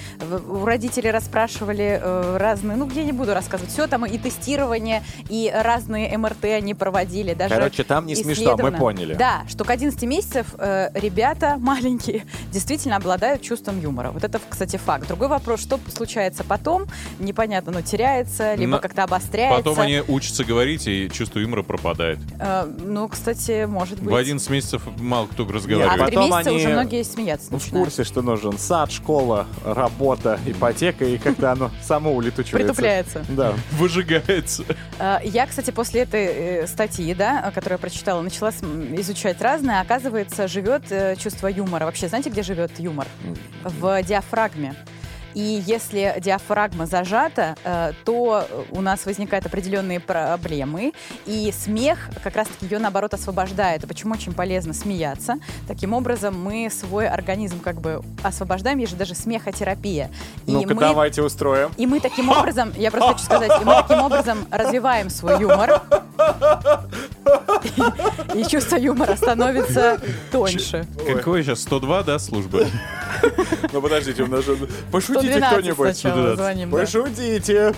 у родителей расспрашивали э, разные, ну я не буду рассказывать все, там и тестирование, и разные МРТ они проводили. Даже Короче, там не смешно, мы поняли. Да, что к 11 месяцев э, ребята маленькие действительно обладают чувством юмора. Вот это, кстати, факт. Другой вопрос, что случается потом, непонятно, но теряется, либо На- как-то обостряется. Потом они учатся говорить, и чувство юмора пропадает. Э, ну, кстати, может быть. В 11 месяцев мало кто А разговаривает. в три месяца уже многие смеяться в начинают. курсе, что нужен сад, школа, работа, ипотека, и как-то оно само улетучивается. Притупляется. Да. Выжигается. Э, Я, кстати, после этой э, статьи, да, которую я прочитала, начала изучать разное. Оказывается, живет э, чувство юмора. Вообще, знаете, где живет юмор? В диафрагме. И если диафрагма зажата, э, то у нас возникают определенные проблемы, и смех как раз-таки ее, наоборот, освобождает. И почему очень полезно смеяться? Таким образом, мы свой организм как бы освобождаем, есть же даже смехотерапия. И Ну-ка, мы- давайте устроим. и мы таким образом, я просто хочу сказать, и мы таким образом развиваем свой юмор. И, и чувство юмора становится тоньше. Какой сейчас? 102, да, служба? Ну подождите, у нас же... Пошутите 112 кто-нибудь. сначала звоним, да. Пошутите.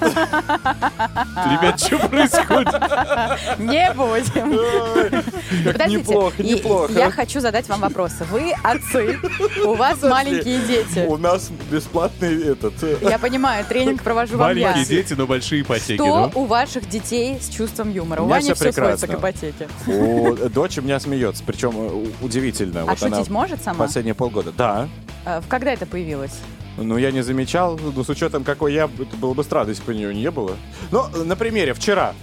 Ребят, что происходит? Не будем. Подождите, неплохо, неплохо. я хочу задать вам вопросы. Вы отцы, у вас маленькие дети. У нас бесплатный этот... Я понимаю, тренинг провожу вам я. Маленькие дети, но большие ипотеки, Что у ваших детей с чувством юмора? У Вани все сводится к ипотеке. У дочь у меня смеется, причем э, удивительно. А шутить может сама? Последние полгода. Да. Э, Когда это появилось? Ну, я не замечал, ну, с учетом, какой я, это было бы странно, если бы у нее не было. Ну, на примере, вчера.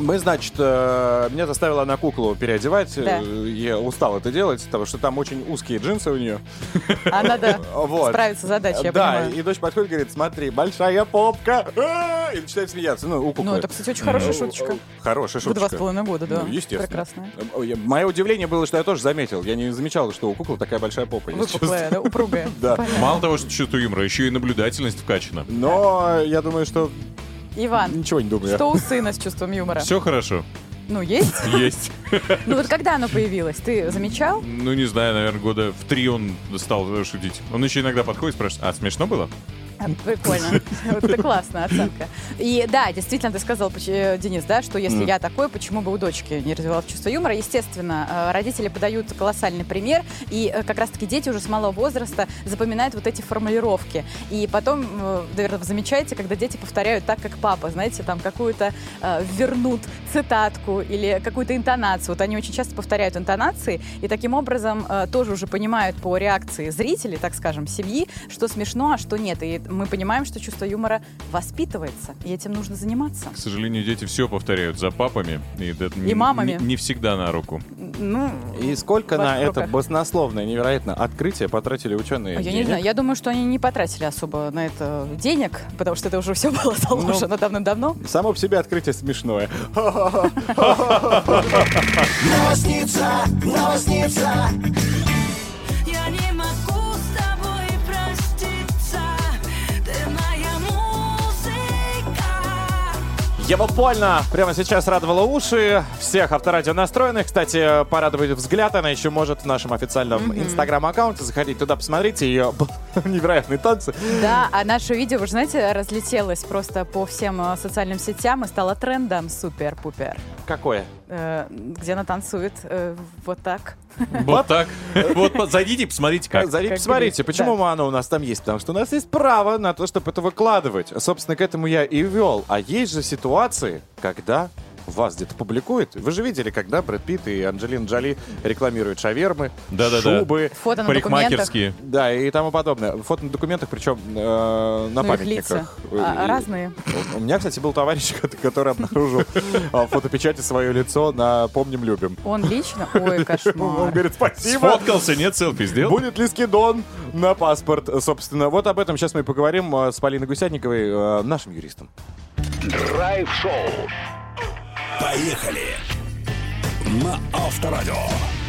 Мы, значит, э, меня заставила она куклу переодевать. Да. Э, Я устал это делать, потому что там очень узкие джинсы у нее. А надо Вот. справиться с задачей, я да, понимаю. и дочь подходит и говорит, смотри, большая попка. А, И начинает смеяться. Ну, у куклы. Ну, это, кстати, очень хорошая Ну, шуточка. Хорошая В шуточка. два с половиной года, да. Ну, естественно. Прекрасная. Э, Мое удивление было, что я тоже заметил. Я не замечал, что у куклы такая большая попа. Выпуклая, да, упругая. Да. Мало того, что чувство юмора, еще и наблюдательность вкачана. Но я думаю, что Иван, ничего не думаю. что у сына с чувством юмора? Все хорошо. Ну, есть? Есть. Ну, вот когда оно появилось? Ты замечал? Ну, не знаю, наверное, года в три он стал шутить. Он еще иногда подходит и спрашивает, а смешно было? Прикольно. Вот это классная оценка. И да, действительно, ты сказал, э, Денис, да, что если я такой, почему бы у дочки не развивалось чувство юмора? Естественно, э, родители подают колоссальный пример, и э, как раз-таки дети уже с малого возраста запоминают вот эти формулировки. И потом, наверное, вы замечаете, когда дети повторяют так, как папа, знаете, там какую-то вернут цитатку или какую-то интонацию. Вот они очень часто повторяют интонации, и таким образом тоже уже понимают по реакции зрителей, так скажем, семьи, что смешно, а что нет. И мы понимаем, что чувство юмора воспитывается, и этим нужно заниматься. К сожалению, дети все повторяют за папами. И, это не- мамами. Не, не всегда на руку. Ну, И сколько на ваших это руках. баснословное, невероятно открытие потратили ученые А Я не денег? знаю, я думаю, что они не потратили особо на это денег, потому что это уже все было заложено давно-давно. Само по себе открытие смешное. Новосница, новосница. Его больно прямо сейчас радовало уши всех авторадио настроенных. Кстати, порадовать взгляд она еще может в нашем официальном инстаграм-аккаунте. Заходите туда, посмотрите ее невероятные танцы. Да, а наше видео, вы же знаете, разлетелось просто по всем э, социальным сетям и стало трендом супер-пупер. Какое? Э, Где она танцует э, вот так. Вот так. Вот зайдите и посмотрите, как. Зайдите, посмотрите, почему оно у нас там есть. Потому что у нас есть право на то, чтобы это выкладывать. Собственно, к этому я и вел. А есть же ситуации, когда вас где-то публикуют. Вы же видели, когда Брэд Питт и Анджелина Джоли рекламируют шавермы, Да-да-да. шубы, Фото на Парикмахерские. Да, и тому подобное. Фото на документах, причем э, на Ну, их лица. памятниках. А, И- разные. У меня, кстати, был товарищ, который обнаружил а, в фотопечати свое лицо на «Помним, любим». Он лично? Ой, Он кошмар. говорит, спасибо. Сфоткался, нет, селфи сделал? Будет ли скидон на паспорт, собственно. Вот об этом сейчас мы поговорим э, с Полиной Гусятниковой, нашим юристом. Драйв-шоу. Поехали. На Авторадио.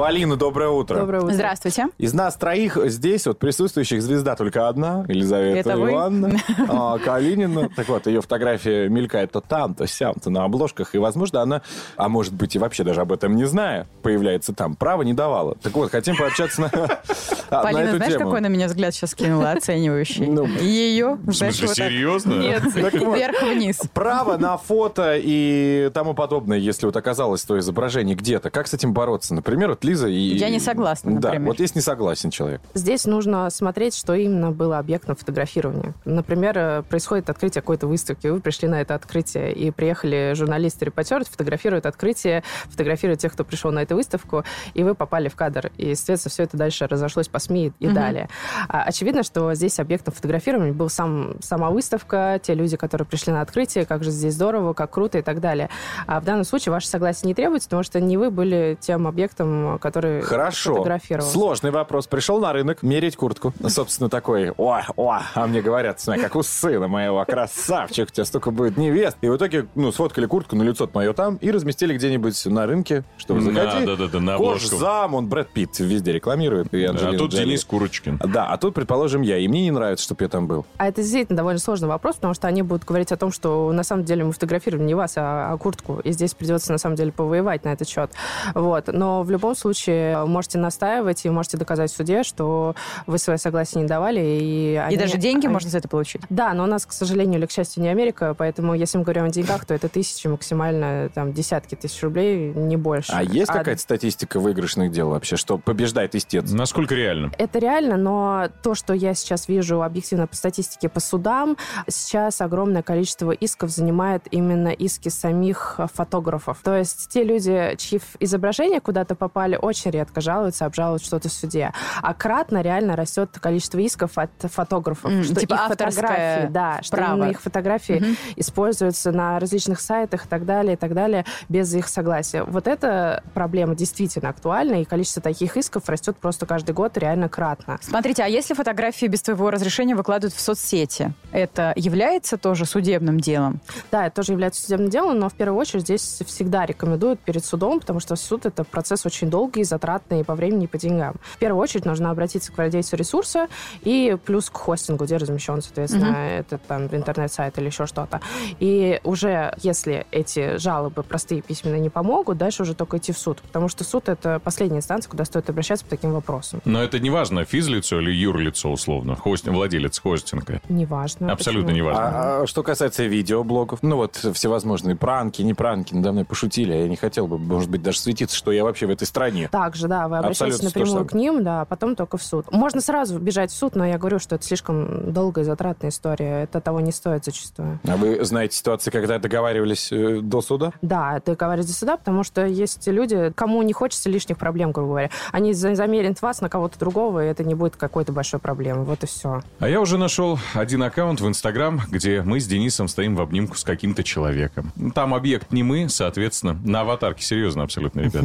Полина, доброе утро. Доброе утро. Здравствуйте. Из нас троих здесь, вот присутствующих, звезда только одна, Елизавета Это вы? Ивановна а, Калинина. Так вот, ее фотография мелькает то там, то сям, то на обложках. И, возможно, она, а может быть, и вообще даже об этом не зная, появляется там. Право не давала. Так вот, хотим пообщаться на, а, на Полина, эту знаешь, тему. какой на меня взгляд сейчас кинула, оценивающий? Ну, Ее? В смысле, серьезно? Нет, вверх-вниз. Право на фото и тому подобное, если вот оказалось то изображение где-то. Как с этим бороться? Например, вот Лиза и... Я не согласна, Да, например. вот есть не согласен человек. Здесь нужно смотреть, что именно было объектом фотографирования. Например, э, происходит открытие какой-то выставки, вы пришли на это открытие, и приехали журналисты, репортеры, фотографируют открытие, фотографируют тех, кто пришел на эту выставку, и вы попали в кадр. И, соответственно, все это дальше разошлось по СМИ и Мгм. далее. А, очевидно, что здесь объектом фотографирования был сам, сама выставка, те люди, которые пришли на открытие, как же здесь здорово, как круто и так далее. А в данном случае ваше согласие не требуется, потому что не вы были тем объектом, который Хорошо. фотографировал. Сложный вопрос. Пришел на рынок мерить куртку. Собственно, такой, о, о, а мне говорят, смотри, как у сына моего, красавчик, у тебя столько будет невест. И в итоге, ну, сфоткали куртку на лицо мое там и разместили где-нибудь на рынке, чтобы Да, заходи. да-да-да, на обложку. Кожзам, он Брэд Питт везде рекламирует. И А тут Джоли. Денис Курочкин. Да, а тут, предположим, я. И мне не нравится, чтобы я там был. А это действительно довольно сложный вопрос, потому что они будут говорить о том, что на самом деле мы фотографируем не вас, а, а куртку. И здесь придется на самом деле повоевать на этот счет. Вот. Но в любом случае можете настаивать и можете доказать в суде, что вы свое согласие не давали. И, И они- даже деньги они- можно за это получить? Да, но у нас, к сожалению или к счастью, не Америка, поэтому если мы говорим о деньгах, то это тысячи, максимально там десятки тысяч рублей, не больше. А есть какая-то статистика выигрышных дел вообще, что побеждает истец? Насколько реально? Это реально, но то, что я сейчас вижу объективно по статистике по судам, сейчас огромное количество исков занимает именно иски самих э, фотографов. То есть те люди, чьи изображения куда-то попали, очень редко жалуются, обжалуют что-то в суде. А кратно реально растет количество исков от фотографов. М, что типа их фотографии, да, что право. их фотографии используются на различных сайтах и так далее, и так далее, без их согласия. Вот эта проблема действительно актуальна, и количество таких исков растет просто каждый год реально кратно. Смотрите, а если фотографии без твоего разрешения выкладывают в соцсети, это является тоже судебным делом? Да, это тоже является судебным делом, но в первую очередь здесь всегда рекомендуют перед судом, потому что суд это процесс очень долгий, долгий, затратный по времени и по деньгам. В первую очередь нужно обратиться к владельцу ресурса и плюс к хостингу, где размещен, соответственно, Мгм. этот там интернет-сайт или еще что-то. И уже если эти жалобы простые письменные не помогут, дальше уже только идти в суд, потому что суд это последняя инстанция, куда стоит обращаться по таким вопросам. Но это не важно, физлицо или юрлицо, условно, хостинг, владелец хостинга. Неважно. Абсолютно почему. неважно. А, а что касается видеоблогов, ну вот всевозможные пранки, не пранки, надо мной пошутили, а я не хотел бы, может быть, даже светиться, что я вообще в этой стране. Также, да, вы обращаетесь Абсолютно напрямую к ним, да, а потом только в суд. Можно сразу бежать в суд, но я говорю, что это слишком долгая и затратная история. Это того не стоит зачастую. А вы знаете ситуации, когда договаривались э, до суда? Да, говорить за суда, потому что есть люди, кому не хочется лишних проблем, грубо говоря. Они за- замерят вас на кого-то другого, и это не будет какой-то большой проблемы. Вот и все. А я уже нашел один аккаунт в Инстаграм, где мы с Денисом стоим в обнимку с каким-то человеком. Там объект не мы, соответственно, на аватарке. Серьезно, абсолютно, ребят.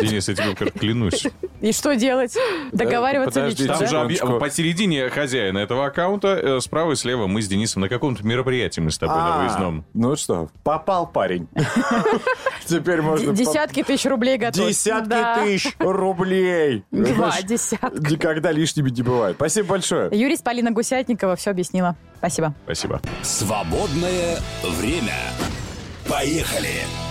Денис, я тебе как клянусь. И что делать? Договариваться подождите, лично, Там да? же объ- посередине хозяина этого аккаунта, э, справа и слева мы с Денисом на каком-то мероприятии мы с тобой на А, выездном. Ну что, попал парень. Теперь можно... По- Десятки тысяч рублей готовь. Десятки тысяч рублей. Два Знаешь, десятка. Никогда лишними не бывает. Спасибо большое. Юрист Полина Гусятникова все объяснила. Спасибо. Спасибо. Свободное время. Поехали.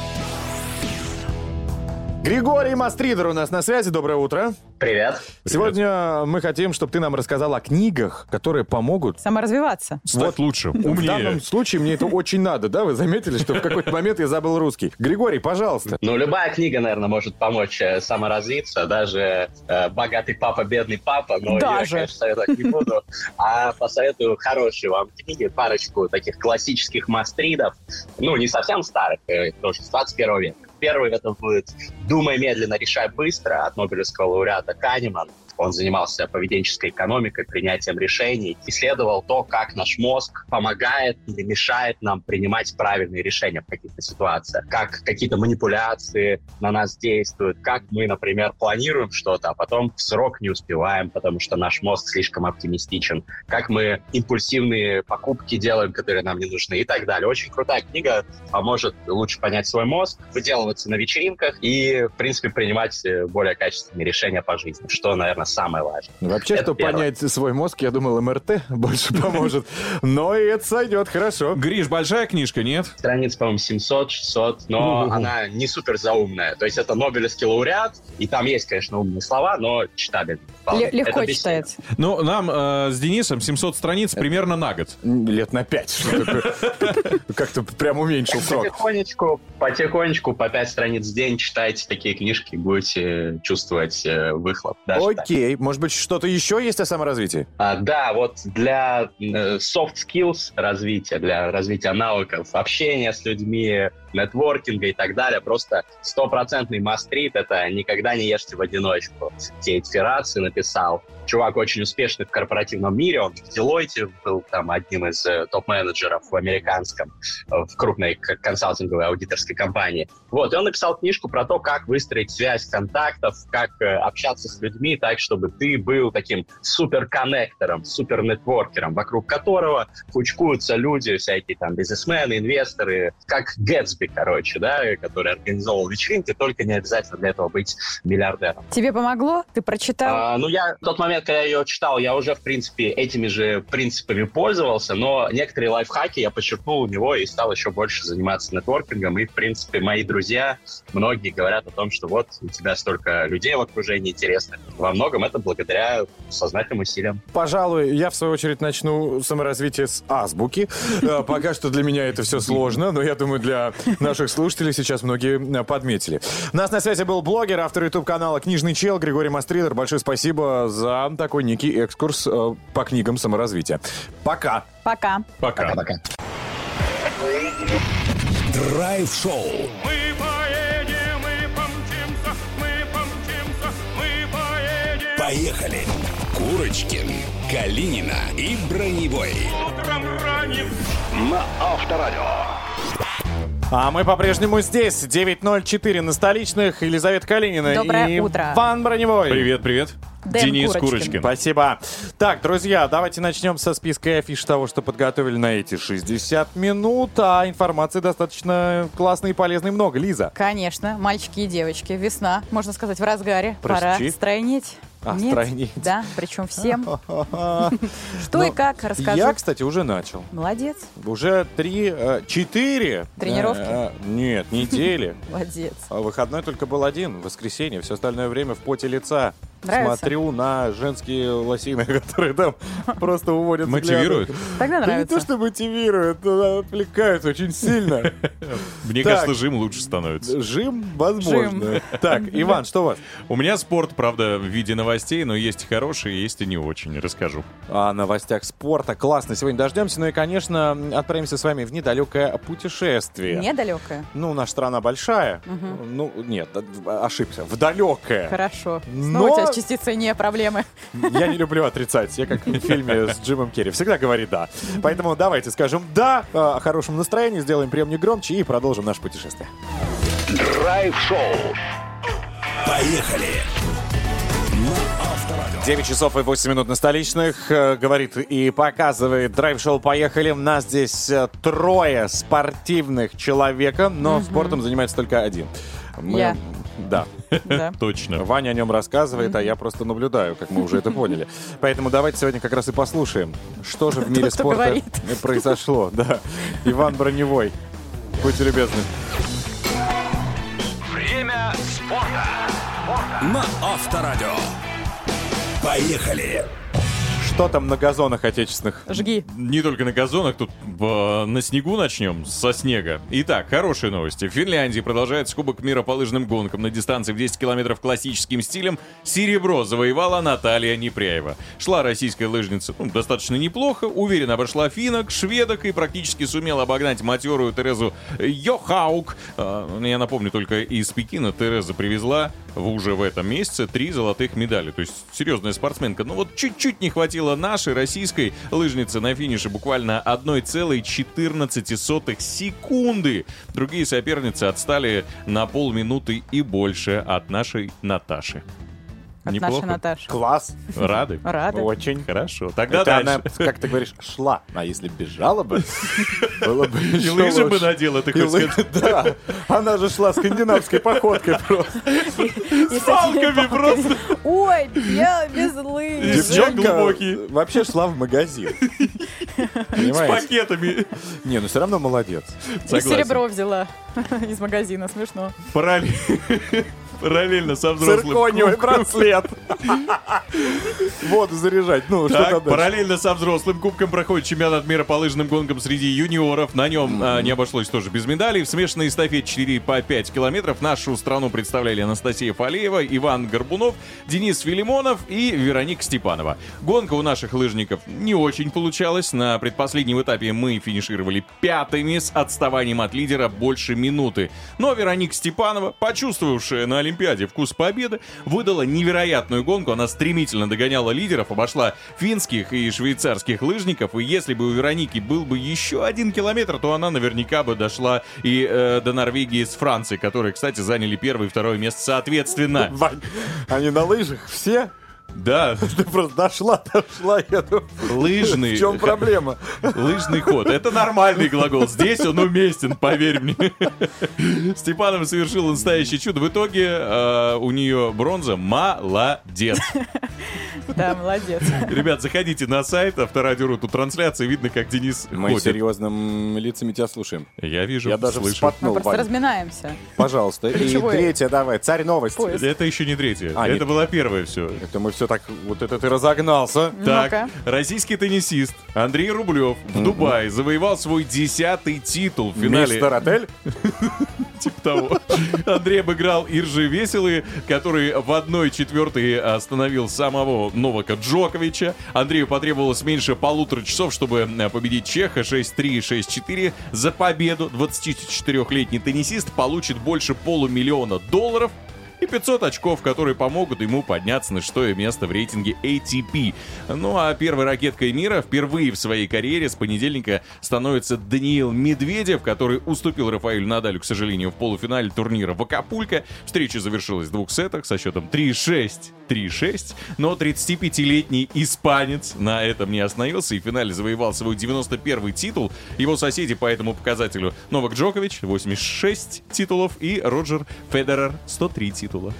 Григорий Мастридер у нас на связи. Доброе утро. Привет. Сегодня мы хотим, чтобы ты нам рассказал о книгах, которые помогут Саморазвиваться. Стать лучше, В умнее. данном случае мне это очень надо, да? Вы заметили, что в какой-то момент я забыл русский. Григорий, пожалуйста. Ну, любая книга, наверное, может помочь э, саморазвиться, даже э, «Богатый папа, бедный папа», но Даже. я, конечно, советовать не буду, а посоветую хорошие вам книги, парочку таких классических мастридов, ну, не совсем старых, э, тоже с 21 века. Первый это будет «Думай медленно, решай быстро» от Нобелевского лауреата Канеман. Он занимался поведенческой экономикой, принятием решений, исследовал то, как наш мозг помогает или мешает нам принимать правильные решения в каких-то ситуациях, как какие-то манипуляции на нас действуют, как мы, например, планируем что-то, а потом в срок не успеваем, потому что наш мозг слишком оптимистичен, как мы импульсивные покупки делаем, которые нам не нужны и так далее. Очень крутая книга поможет лучше понять свой мозг, выделываться на вечеринках и, в принципе, принимать э, более качественные решения по жизни, что, наверное, самое важное. Вообще, Это чтобы первое. понять свой мозг, я думал, МРТ больше поможет. Но и это сойдет хорошо. Гриш, большая книжка, нет? Страниц, по-моему, 700-600, но Ого. она не супер заумная. То есть это Нобелевский лауреат, и там есть, конечно, умные слова, но читабельно. Легко читается. Ну, нам э, с Денисом 700 страниц примерно на год. Лет на пять. Как-то прям уменьшил срок. Потихонечку, потихонечку, по 5 страниц в день читайте такие книжки, будете чувствовать э, выхлоп. Так. Окей, может быть, что-то еще есть о саморазвитии? А, да, вот для э, soft skills развития, для развития навыков общения с людьми, нетворкинга и так далее, просто стопроцентный мастрит — это никогда не ешьте в одиночку. Кейт Ферраци написал. Чувак очень успешный в корпоративном мире, он в Deloitte был там одним из э, топ-менеджеров в американском, э, в крупной консалтинговой аудиторской компании. Вот, и он написал книжку про то, как выстроить связь контактов, как э, общаться с людьми так, чтобы ты был таким супер-коннектором, супер-нетворкером, вокруг которого кучкуются люди, всякие там бизнесмены, инвесторы, как Гэтсби, короче, да, который организовал вечеринки, только не обязательно для этого быть миллиардером. Тебе помогло? Ты прочитал? А, ну, я в тот момент, когда я ее читал, я уже, в принципе, этими же принципами пользовался, но некоторые лайфхаки я подчеркнул у него и стал еще больше заниматься нетворкингом. И, в принципе, мои друзья, многие говорят о том, что вот у тебя столько людей в окружении интересных. Во многом это благодаря сознательным усилиям. Пожалуй, я в свою очередь начну саморазвитие с азбуки. Э, Пока что для меня это все сложно, но я думаю, для наших слушателей сейчас многие э, подметили. У нас на связи был блогер, автор YouTube-канала «Книжный чел» Григорий Мастридер. Большое спасибо за такой некий экскурс э, по книгам саморазвития. Пока. Пока. Пока. Пока. Драйв-шоу. Мы поедем, мы помчимся, мы помчимся, мы поедем. Поехали. Курочкин, Калинина и Броневой. Утром ранним На Авторадио. А мы по-прежнему здесь. 9.04 на столичных. Елизавета Калинина Доброе и утро. Ван Броневой. Привет, привет. Дэн Денис Курочкин. Курочкин. Спасибо. Так, друзья, давайте начнем со списка афиш того, что подготовили на эти 60 минут. А информации достаточно классной и полезной много. Лиза. Конечно, мальчики и девочки. Весна, можно сказать, в разгаре. Пора Прости? стройнеть. А, Нет? стройнеть. Да, причем всем. Что Ну, и как, расскажу. Я, кстати, уже начал. Молодец, Уже три, э, четыре. Тренировки? э, э, Нет, недели. молодец. А Выходной только был один, воскресенье. Все остальное время в поте лица. Нравится? Смотрю на женские лосины, которые там просто уводят Мотивируют? Тогда Да нравится. не то, что мотивируют, но отвлекают очень сильно. Мне Так. кажется, жим лучше становится. Жим, возможно. Так, Иван, что у вас? У меня спорт, правда, в виде новостей, но есть и хорошие, есть и не очень. Расскажу. О новостях спорта. Классно. Сегодня дождемся. Ну и, конечно, отправимся с вами в недалекое путешествие. Недалекое. Ну, наша страна большая. Ну, нет, ошибся. В далекое. Хорошо. Но- Снова с частицей не проблемы. Я не люблю отрицать. Я как в фильме с Джимом Керри. Всегда говори «да». Поэтому давайте скажем «да», э, о хорошем настроении, сделаем приемник громче и продолжим наше путешествие. Драйв-шоу. Поехали. 9 часов и 8 минут на столичных. Э, Говорит и показывает драйв-шоу «Поехали». У нас здесь э, трое спортивных человека, но спортом занимается только один. Я. Да. Да. Точно. Ваня о нем рассказывает, а я просто наблюдаю, как мы уже это поняли. Поэтому давайте сегодня как раз и послушаем, что же в мире спорта произошло. Да. Иван Броневой. Будьте любезны. Время спорта. На Авторадио. Поехали. Что там на газонах отечественных? Жги. Не только на газонах, тут э, на снегу начнем, со снега. Итак, хорошие новости. В Финляндии продолжается Кубок мира по лыжным гонкам на дистанции в 10 километров классическим стилем. Серебро завоевала Наталья Непряева. Шла российская лыжница ну, достаточно неплохо, уверенно обошла финок, шведок и практически сумела обогнать матерую Терезу Йохаук. Э, я напомню, только из Пекина Тереза привезла в- уже в этом месяце три золотых медали. То есть серьезная спортсменка. Но вот чуть-чуть не хватило нашей российской лыжницы на финише буквально 1,14 секунды. Другие соперницы отстали на полминуты и больше от нашей Наташи. От Неплохо? нашей Наташи. Класс. Рады? Рады. Очень. Хорошо. Тогда Это дальше. она, как ты говоришь, шла. А если бежала бы, было бы И еще лыжи бы лучше. надела, ты И хочешь лы- сказать? Да, она же шла скандинавской походкой просто. С палками просто. Ой, я без лыж. Девчонка глубокие. вообще шла в магазин. С Понимаете? пакетами. Не, ну все равно молодец. И Согласен. серебро взяла из магазина. Смешно. Параллель- Параллельно со взрослым Циркониевый браслет. Воду заряжать. Ну, что параллельно со взрослым кубком проходит чемпионат мира по лыжным гонкам среди юниоров. На нем а, не обошлось тоже без медалей. В смешанной эстафете 4 по 5 километров нашу страну представляли Анастасия Фалеева, Иван Горбунов, Денис Филимонов и Вероника Степанова. Гонка у наших лыжников не очень получалась. На предпоследнем этапе мы финишировали пятыми с отставанием от лидера больше минуты. Но Вероника Степанова, почувствовавшая на Олимпиаде вкус победы, выдала невероятную гонку. Она стремительно догоняла лидеров, обошла финских и швейцарских лыжников. И если бы у Вероники был бы еще один километр, то она наверняка бы дошла и э, до Норвегии с Францией, которые, кстати, заняли первое и второе место соответственно. Они на лыжах все? Да, Ты просто дошла, дошла, я думаю. лыжный. В чем проблема? Лыжный ход. Это нормальный глагол. Здесь он уместен, поверь мне. Степанов совершил настоящее чудо. В итоге э, у нее бронза. Молодец. Да, молодец. Ребят, заходите на сайт Авторадио.ру. Тут трансляция. Видно, как Денис Мы ходит. серьезным лицами тебя слушаем. Я вижу, Я даже слышу. Мы вспотнул, просто Вань. разминаемся. Пожалуйста. И Ключевое. третье давай. Царь новости. Поезд. Это еще не третье. А, Это нет. была первая все. Это мы все так, вот это ты разогнался. Так, российский теннисист Андрей Рублев в Дубае завоевал свой десятый титул в финале. Мистер Отель? Типа того. Андрей обыграл Иржи Веселый, который в одной четвертой остановил самого Новака Джоковича. Андрею потребовалось меньше полутора часов, чтобы э, победить Чеха 6-3 и 6-4 за победу. 24-летний теннисист получит больше полумиллиона долларов и 500 очков, которые помогут ему подняться на шестое место в рейтинге ATP. Ну а первой ракеткой мира впервые в своей карьере с понедельника становится Даниил Медведев, который уступил Рафаэлю Надалю, к сожалению, в полуфинале турнира в Акапулько. Встреча завершилась в двух сетах со счетом 3-6 3-6. Но 35-летний испанец на этом не остановился и в финале завоевал свой 91-й титул. Его соседи по этому показателю Новак Джокович 86 титулов и Роджер Федерер 103 título.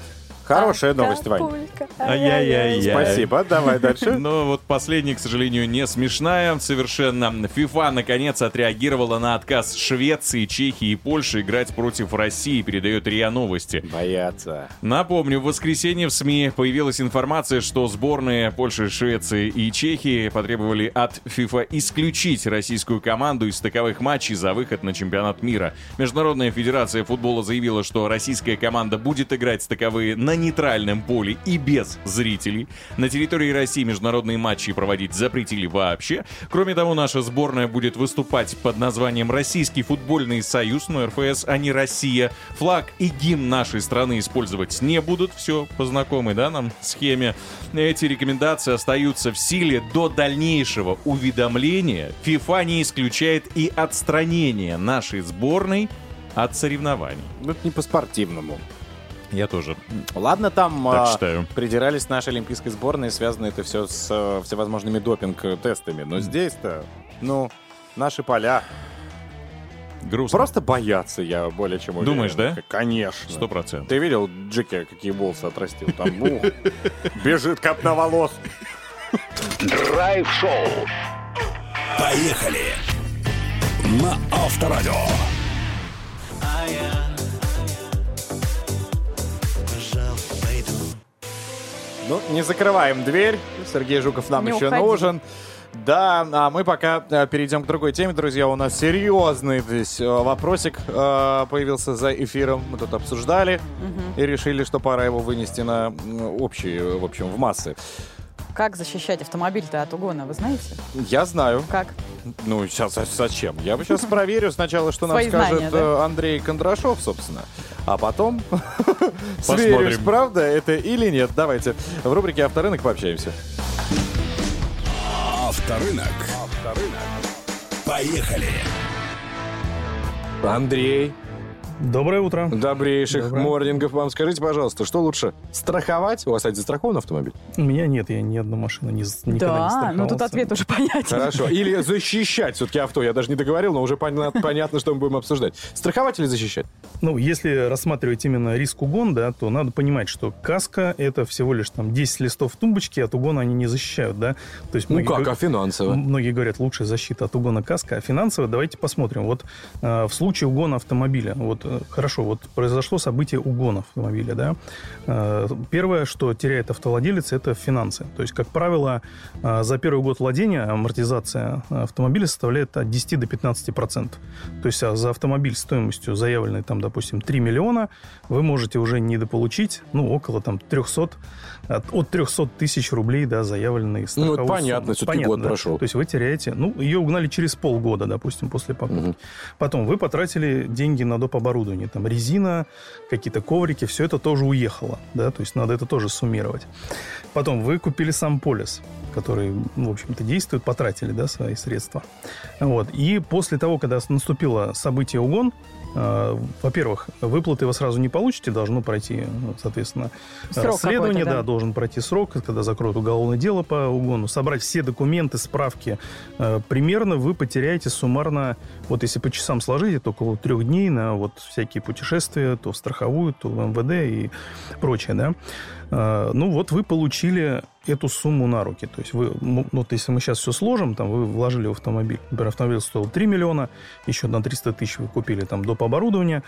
Хорошая новость, Вань. Ай-яй-яй. Спасибо, давай дальше. Но вот последняя, к сожалению, не смешная совершенно. FIFA, наконец, отреагировала на отказ Швеции, Чехии и Польши играть против России, передает РИА Новости. Боятся. Напомню, в воскресенье в СМИ появилась информация, что сборные Польши, Швеции и Чехии потребовали от FIFA исключить российскую команду из таковых матчей за выход на чемпионат мира. Международная федерация футбола заявила, что российская команда будет играть таковые на нейтральном поле и без зрителей. На территории России международные матчи проводить запретили вообще. Кроме того, наша сборная будет выступать под названием Российский футбольный союз, но РФС, а не Россия. Флаг и гимн нашей страны использовать не будут. Все по знакомой, да, нам схеме. Эти рекомендации остаются в силе до дальнейшего уведомления. ФИФА не исключает и отстранение нашей сборной от соревнований. Это не по-спортивному. Я тоже. Ладно, там Так а, считаю. придирались к нашей олимпийской сборной, связано это все с э, всевозможными допинг-тестами. Но здесь-то, ну, наши поля. Грустно. Просто боятся, я более чем уверен. Думаешь, да? Конечно. Сто процентов. Ты видел Джеки, какие волосы отрастил? Там, ух, бежит копна волос. Драйв-шоу. Поехали. На Авторадио. Ну, не закрываем дверь. Сергей Жуков нам Не еще уходи. нужен. Да, а мы пока э, перейдем к другой теме, друзья. У нас серьезный здесь э, вопросик э, появился за эфиром. Мы тут обсуждали и решили, что пора его вынести на общие, в общем, в массы. Как защищать автомобиль-то от угона, вы знаете? Я знаю. Как? Ну, сейчас а зачем? Я сейчас проверю сначала, что нам Свои скажет да? э, Андрей Кондрашов, собственно. А потом Посмотрим. сверюсь, правда это или нет. Давайте в рубрике «Авторынок» пообщаемся. Авторынок. Поехали. Андрей. Доброе утро. Добрейших Доброе. морнингов вам. Скажите, пожалуйста, что лучше, страховать? У вас, кстати, застрахован автомобиль? У меня нет, я ни одну машину не, никогда не Да, страховался. ну тут ответ уже понятен. Хорошо. Или защищать все-таки авто. Я даже не договорил, но уже поня- понятно, что мы будем обсуждать. Страховать или защищать? Ну, если рассматривать именно риск угон, да, то надо понимать, что каска это всего лишь там 10 листов в тумбочке, от угона они не защищают, да. То есть Ну как, а финансово? Многие говорят, лучшая защита от угона каска, а финансово давайте посмотрим. Вот э, в случае угона автомобиля, вот хорошо, вот произошло событие угона автомобиля, да. Э, первое, что теряет автовладелец, это финансы. То есть, как правило, э, за первый год владения амортизация автомобиля составляет от 10 до 15 процентов. То есть, а за автомобиль стоимостью заявленной, там, допустим, 3 миллиона, вы можете уже недополучить, ну, около там 300, от, от 300 тысяч рублей, да, заявленной Ну, это страховой понятно, суммы. всё-таки год да. прошел. То есть вы теряете, ну, ее угнали через полгода, допустим, после покупки. Потом вы потратили деньги на доп. оборудование, там резина, какие-то коврики, все это тоже уехало, да, то есть надо это тоже суммировать. Потом вы купили сам полис, который, ну, в общем-то, действует, потратили, да, свои средства. Вот. И после того, когда наступило событие угон, во-первых, выплаты вы сразу не получите, должно пройти, соответственно, Срок расследование, да. да, должен пройти срок, когда закроют уголовное дело по угону, собрать все документы, справки. Э, Примерно вы потеряете суммарно, вот если по часам сложить, это около трех дней на вот всякие путешествия, то в страховую, то в МВД и прочее, да. Э, Ну вот вы получили эту сумму на руки. То есть вы, ну, вот если мы сейчас все сложим, там вы вложили в автомобиль. Например, автомобиль стоил 3 миллиона, еще на 300 тысяч вы купили там доп. оборудования,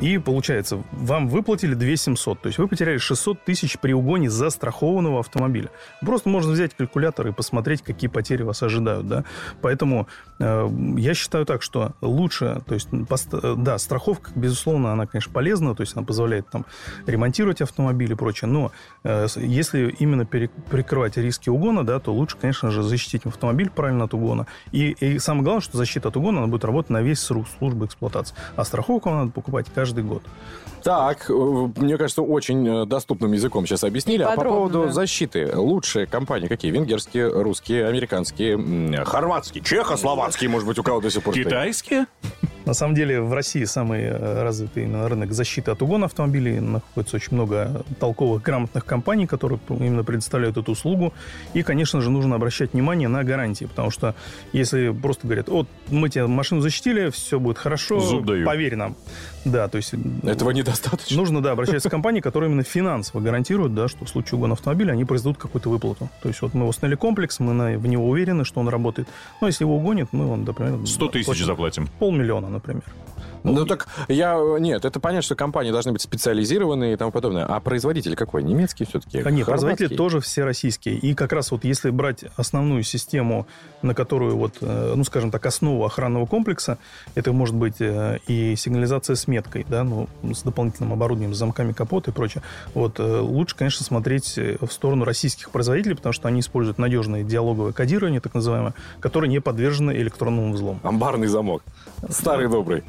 и получается, вам выплатили 2 700. То есть вы потеряли 600 тысяч при угоне застрахованного автомобиля. Просто можно взять калькулятор и посмотреть, какие потери вас ожидают, да. Поэтому э, я считаю так, что лучше, то есть, э, да, страховка, безусловно, она, конечно, полезна, то есть она позволяет там ремонтировать автомобиль и прочее, но э, если именно прикрывать риски угона, да, то лучше, конечно же, защитить автомобиль правильно от угона. И, и самое главное, что защита от угона, она будет работать на весь срок службы эксплуатации. А страховку надо покупать каждый год. Так, э, мне кажется, очень э, доступным языком сейчас объяснили. И а по подробно, поводу да. защиты. Лучшие компании какие? Венгерские, русские, американские, м, хорватские, чехословацкие, может быть, у кого до сих пор стоит? На самом деле в России самый э, развитый именно рынок защиты от угона автомобилей. Находится очень много толковых, грамотных компаний, которые именно предоставляют эту услугу. И, конечно же, нужно обращать внимание на гарантии, потому что если просто говорят, вот мы тебе машину защитили, все будет хорошо, Зуб даю. поверь нам. Да, то есть... Этого недостаточно. Нужно, да, обращаться к компании, которые именно финансово гарантируют, да, что в случае угона автомобиля они произведут какую-то выплату. То есть вот мы установили комплекс, мы в него уверены, что он работает. Но если его угонят, мы вам, например... 100 тысяч платим заплатим. Полмиллиона, например. Ну так я... Нет, это понятно, что компании должны быть специализированные и тому подобное. А производитель какой? Немецкий все-таки? А нет, производители тоже все российские. И как раз вот если брать основную систему, на которую вот, э, ну, скажем так, основу охранного комплекса, это может быть э, и сигнализация с меткой, да, ну, с дополнительным оборудованием, с замками капота и прочее. Вот э, лучше, конечно, смотреть в сторону российских производителей, потому что они используют надежное диалоговое кодирование, так называемое, которое не подвержено электронному взлому. Амбарный замок. Старый добрый.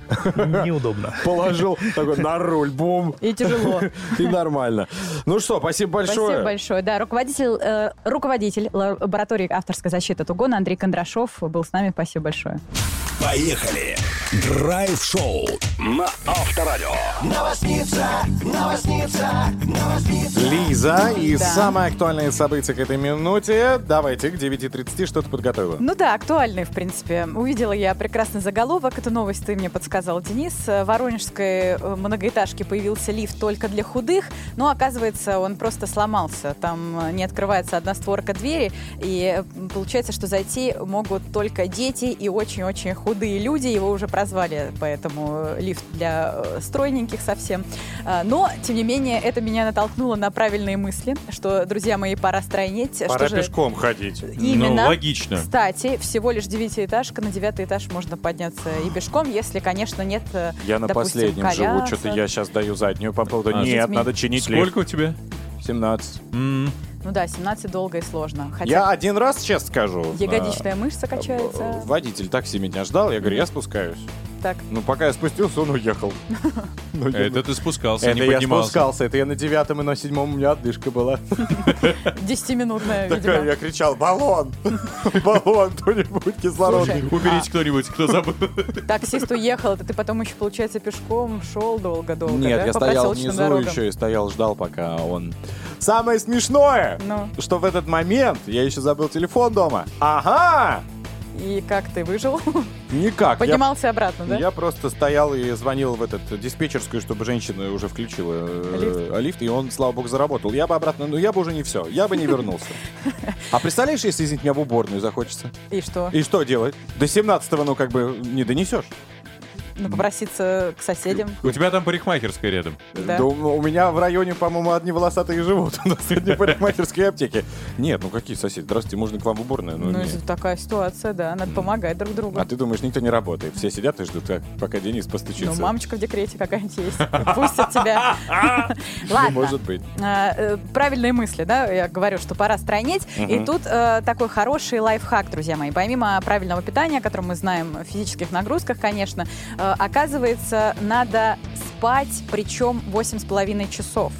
Неудобно. Положил такой на руль, бум. И тяжело. И нормально. Ну что, спасибо большое. Спасибо большое. Да, руководитель, э, руководитель лаборатории авторской защиты от угона Андрей Кондрашов был с нами. Спасибо большое. Поехали! Драйв-шоу на Авторадио. Новосница, новосница, новосница. Лиза, и Да. самые актуальные события к этой минуте. Давайте, к 9.30 что-то подготовила. Ну да, актуальный, в принципе. Увидела я прекрасный заголовок. Эту новость ты мне подсказал, Денис. В Воронежской э, многоэтажке появился лифт только для худых, но оказывается, он просто сломался. Там э, не открывается одна створка двери, и э, получается, что зайти могут только дети и очень-очень худые люди. Его уже прозвали, поэтому э, лифт для э, стройненьких совсем. А, Но, тем не менее, это меня натолкнуло на правильные мысли, что, друзья мои, пора стройнеть. Пора что же- пешком ходить. Именно. Ну, логично. Кстати, всего лишь девятиэтажка, на девятый этаж можно подняться и пешком, если, конечно, нет, э, Я на допустим, последнем живу, колясок. что-то я сейчас даю заднюю по поводу. А, Нет, надо чинить Сколько лифт. у тебя? 17. Ну да, 17 долго и сложно. Хотя Я один раз, честно скажу. ягодичная мышца э, качается. Водитель такси меня ждал, я говорю, я спускаюсь. Так. Ну, пока я спустился, он уехал. Я- Это ты спускался, Это не я поднимался. спускался, это я на девятом и на седьмом у меня отдышка была. 10-минутная, Такая, видимо. я кричал, баллон! Баллон, кто-нибудь кислородный. Уберите кто-нибудь, кто забыл. Таксист уехал, это ты потом еще, получается, пешком шел долго-долго, Нет, я стоял внизу еще и стоял, ждал, пока он... Самое смешное, Ну, что в этот момент я еще забыл телефон дома. Ага! И как ты выжил? Никак. Я- Поднимался обратно, да? Я просто стоял и звонил в этот диспетчерскую, чтобы женщина уже включила э, лифт, и он, слава богу, заработал. Я бы обратно, ну я бы уже не все, я бы не вернулся. А представляешь, если, извините меня, в уборную захочется? И что? И что делать? До 17-го, ну, как бы, не донесешь. Ну, попроситься к соседям. У тебя там парикмахерская рядом. Да. Да у у меня в районе, по-моему, одни волосатые живут на средней парикмахерской аптеке. Нет, ну какие соседи? Здравствуйте, можно к вам в уборную? Ну, Ну, нет. если такая ситуация, да, надо помогать друг другу. А ты думаешь, никто не работает? Все сидят и ждут, как- пока Денис постучится. Ну, мамочка в декрете какая-нибудь есть. Пустят тебя. Ну, Ладно. может быть. А, э, Правильные мысли, да? Я говорю, что пора стройнеть. И тут э, такой хороший лайфхак, друзья мои. Помимо правильного питания, о котором мы знаем, в физических нагрузках, конечно, оказывается, надо спать, причем 8,5 часов.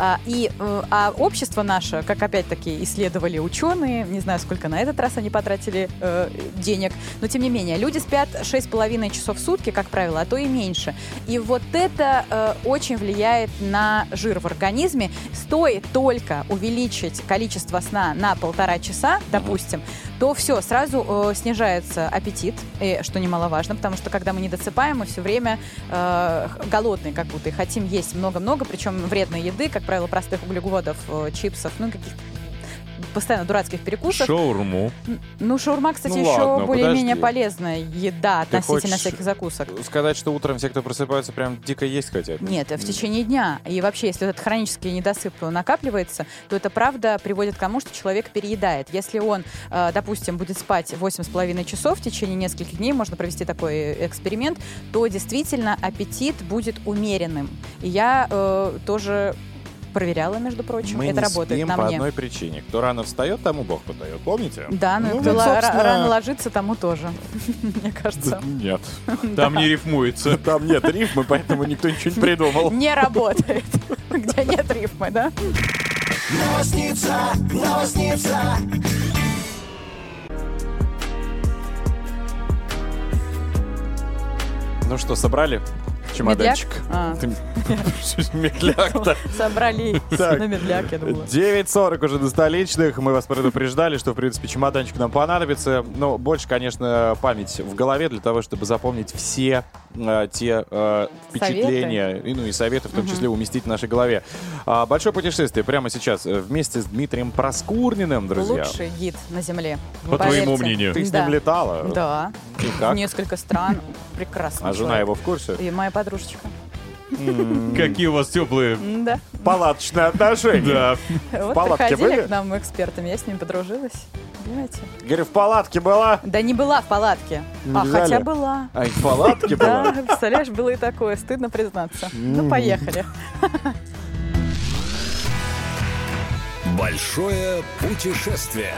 А, И э, а общество наше, как опять-таки исследовали ученые, не знаю, сколько на этот раз они потратили э, денег, но тем не менее, люди спят 6,5 часов в сутки, как правило, а то и меньше. И вот это э, очень влияет на жир в организме. Стоит только увеличить количество сна на полтора часа, допустим, то все, сразу э, снижается аппетит, и, что немаловажно, потому что когда мы не досыпаем, мы все время э, голодные как будто и хотим есть много-много, причем вредной еды, как правило, простых углеводов, э, чипсов, ну каких-то постоянно дурацких перекусов. Шаурму. Ну, шаурма, кстати, Ну, еще ладно, более-менее полезная еда Ты относительно всяких закусок. Сказать, что утром все, кто просыпаются, прям дико есть хотят. Нет, в течение дня. И вообще, если этот хронический недосып накапливается, то это правда приводит к тому, что человек переедает. Если он, э, допустим, будет спать 8,5 часов в течение нескольких дней, можно провести такой эксперимент, то действительно аппетит будет умеренным. И я э, тоже проверяла, между прочим. Мы это не работает спим на по мне. одной причине. Кто рано встает, тому Бог подает. Помните? Да, ну, и Ну, кто вот, собственно, рано ложится, тому тоже, мне кажется. Нет. Там не рифмуется. Там нет рифмы, поэтому никто ничего не придумал. Не работает. Где нет рифмы, да? Новосница, новосница. Ну что, собрали чемоданчик? Медляк? А. Медляк-то. Собрали на медляк, я думала. 9.40 уже до столичных. Мы вас предупреждали, что, в принципе, чемоданчик нам понадобится. Но больше, конечно, память в голове для того, чтобы запомнить все э, те э, впечатления, и, ну и советы, в том числе, уместить в нашей голове. А, большое путешествие прямо сейчас э, вместе с Дмитрием Проскурниным, друзья. Лучший гид на Земле. По твоему мнению. Ты с Да. ним летала? Да. И как? В несколько стран. Прекрасно. А жена его в курсе? И моя подружечка. Какие у вас теплые Да. Палаточные отношения. Да. Вот палатке приходили были? к нам экспертами, я с ними подружилась. Понимаете? Говорю, в палатке была? Да не была в палатке. Не а, взяли? хотя была. А, и в палатке была? Да, представляешь, было и такое. Стыдно признаться. Ну, поехали. Большое путешествие.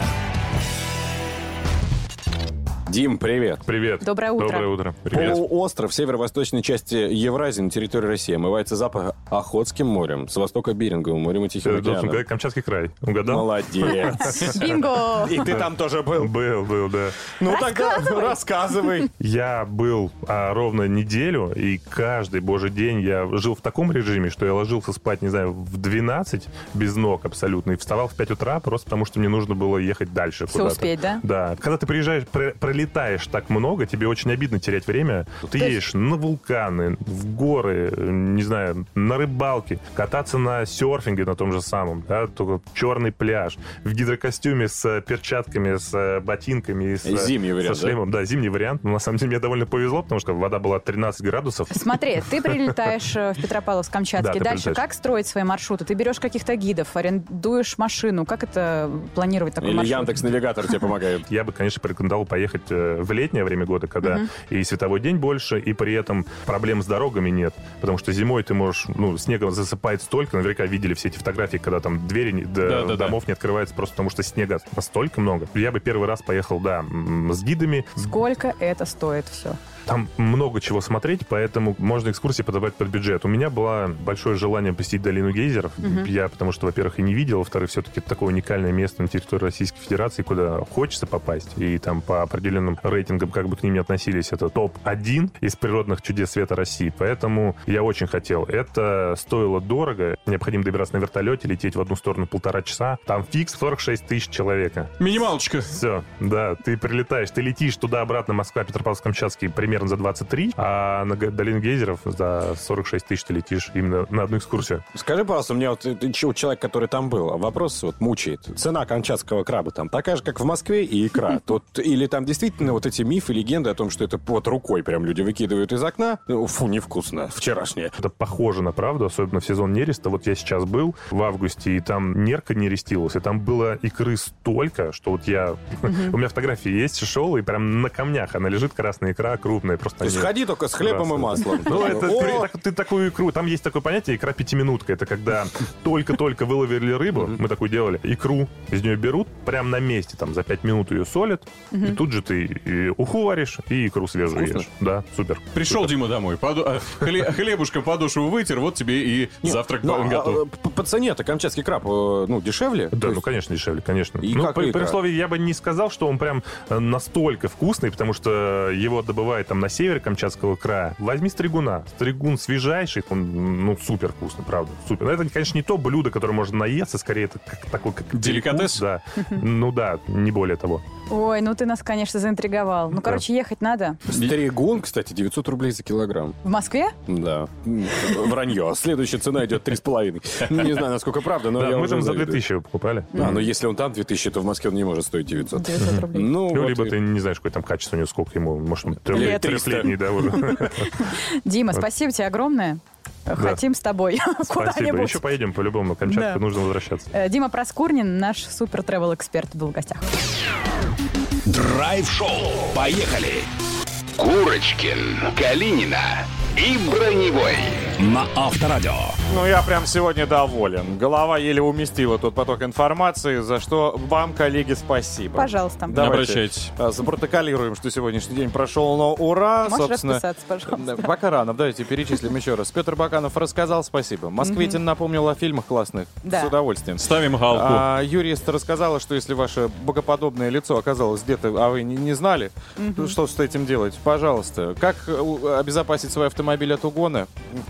Дим, привет. Привет. Доброе утро. Доброе утро. Привет. Полуостров в северо-восточной части Евразии на территории России омывается запах Охотским морем, с востока Беринговым морем и Тихим океаном. угадать Камчатский край. Угадал? Молодец. Бинго! И ты там тоже был? Был, был, да. Ну тогда рассказывай. Я был а, ровно неделю, и каждый божий день я жил в таком режиме, что я ложился спать, не знаю, в 12 без ног абсолютно, и вставал в 5 утра просто потому, что мне нужно было ехать дальше Все успеть, да? Да. Когда ты приезжаешь, пролетаешь так много, тебе очень обидно терять время. Ты есть- едешь на вулканы, в горы, э, не знаю, на рыбалке, кататься на серфинге на том же самом, да, только черный пляж, в гидрокостюме с э, перчатками, с э, ботинками и с, Зимний вариант, со шлемом. Да? зимний вариант. Но на самом деле мне довольно повезло, потому что вода была 13 градусов. Смотри, ты прилетаешь в Петропавловск-Камчатский. Да, Дальше как строить свои маршруты? Ты берешь каких-то гидов, арендуешь машину. Как это планировать такой Или маршрут? Яндекс Навигатор тебе помогает. Я бы, конечно, порекомендовал поехать в летнее время года, когда Мгм. и световой день больше, и при этом проблем с дорогами нет. Потому что зимой ты можешь, ну, снегом засыпает столько, наверняка видели все эти фотографии, когда там двери не- да, Да-да-да. домов не открываются просто потому, что снега настолько много. Я бы первый раз поехал, да, с гидами. Сколько это стоит все? Там много чего смотреть, поэтому можно экскурсии подавать под бюджет. У меня было большое желание посетить долину гейзеров. Мгм. Я, потому что, во-первых, и не видел, во-вторых, все-таки это такое уникальное место на территории Российской Федерации, куда хочется попасть. И там по определенным рейтингам, как бы к ним ни относились, это топ-1 из природных чудес света России. Поэтому я очень хотел. Это стоило дорого. Необходимо добираться на вертолете, лететь в одну сторону полтора часа. Там фикс 46 тысяч человека. Минималочка. Все, да, ты прилетаешь, ты летишь туда-обратно, Москва, Петропавловск-Камчатский, примерно за 23, а на долину гейзеров за 46 тысяч ты летишь именно на одну экскурсию. Скажи, пожалуйста, мне вот э, ты чё, человек, который там был, а вопрос вот мучает. Цена камчатского краба там такая же, как в Москве, и икра. Тут, или там действительно вот эти мифы, легенды о том, что это под рукой прям люди выкидывают из окна. Ну, Фу, невкусно. Вчерашнее. Это похоже на правду, особенно в сезон нереста. Вот я сейчас был в августе, и там нерка нерестилась, и там было икры столько, что вот я... У меня фотографии есть, шел, и прям на камнях она лежит, красная икра, крупная. Просто То есть они ходи только с хлебом и красные. маслом. Ну, это О! ты, так- ты такую икру... Там есть такое понятие икра пятиминутка. Это когда только-только выловили рыбу, мы такую делали, икру из нее берут, прям на месте, там, за пять минут ее солят, и тут же ты и уху варишь, и икру свежую ешь. Да, супер. Пришел Дима домой, поду- а, хле- хлебушком подошву вытер, вот тебе и завтрак Ну, а, готов. э, по, цене-то камчатский краб, э, ну, дешевле? Да, ну, конечно, дешевле, конечно. Ну, при, условии, я бы не сказал, что он прям э, настолько вкусный, потому что его добывают там на север Камчатского края, возьми стригуна. Стригун свежайший, он, ну, супер вкусный, правда, супер. Но это, конечно, не то блюдо, которое можно наесться, скорее это как, такой как деликатес. Да. Ну да, не более того. Ой, ну ты нас, конечно, заинтриговал. Ну, короче, ехать надо. Стригун, кстати, 900 рублей за килограмм. В Москве? Да. Вранье. Следующая цена идет 3,5. Не знаю, насколько правда, но да, я мы там за 2000 его покупали. А, но если он там 2000, то в Москве он не может стоить 900. 900 рублей. Ну, ну вот либо и... ты не знаешь, какое там качество у него, сколько ему, может, 3. 300. да, уже. Дима, спасибо тебе огромное. Хотим да. с тобой куда-нибудь. Еще поедем по-любому. Камчатку да. нужно возвращаться. Э, Дима Проскурнин, наш супер тревел эксперт был в гостях. Драйв-шоу. Поехали. Курочкин, Калинина и Броневой на Авторадио. Ну, я прям сегодня доволен. Голова еле уместила тот поток информации, за что вам, коллеги, спасибо. Пожалуйста. Давайте, Обращайтесь. а, Запротоколируем, что сегодняшний день прошел на ура. Можешь Собственно, расписаться, пожалуйста? Пока рано, давайте перечислим еще раз. Петр Баканов рассказал, спасибо. Москвитин напомнил о фильмах классных. Да. С удовольствием. Ставим галку. А, Юрист рассказала, что если ваше богоподобное лицо оказалось где-то, а вы не, не знали, то что с этим делать? Пожалуйста. Как э, обезопасить свой автомобиль от угона?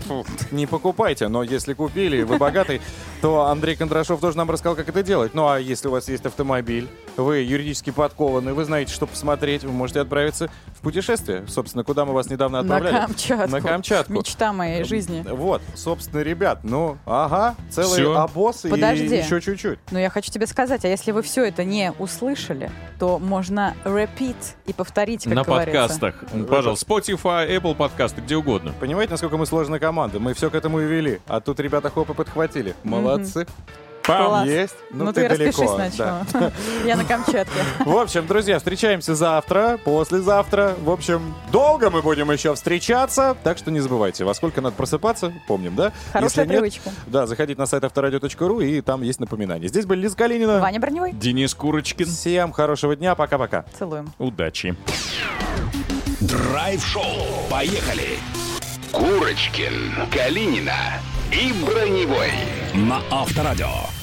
Фу, Не покупайте, но если купили, вы богатый, то Андрей Кондрашов тоже нам рассказал, как это делать. Ну а если у вас есть автомобиль, вы юридически подкованы, вы знаете, что посмотреть, вы можете отправиться в путешествие. Собственно, куда мы вас недавно На отправляли? Камчатку. На Камчатку. Мечта моей жизни. Вот, собственно, ребят, ну, ага, целый Всё. обоз и Подожди. еще чуть-чуть. Но я хочу тебе сказать, а если вы все это не услышали, то можно repeat и повторить, как на говорится. подкастах. Пожалуйста, Spotify, Apple подкасты, где угодно. Понимаете, насколько мы сложная команда? Мы все к этому и вели. А тут ребята хоп и подхватили. Молодцы. Пам, Класс. есть. Ну, ты, распишись далеко, сначала. да. Я на Камчатке. В общем, друзья, встречаемся завтра, послезавтра. В общем, долго мы будем еще встречаться. Так что не забывайте, во сколько надо просыпаться, помним, да? Хорошая Если нет, привычка. да, заходите на сайт авторадио.ру, и там есть напоминания. Здесь были Лиза Калинина. Ваня Броневой. Денис Курочкин. Всем хорошего дня, пока-пока. Целуем. Удачи. Драйв-шоу. Поехали. Курочкин, Калинина и Броневой на Авторадио.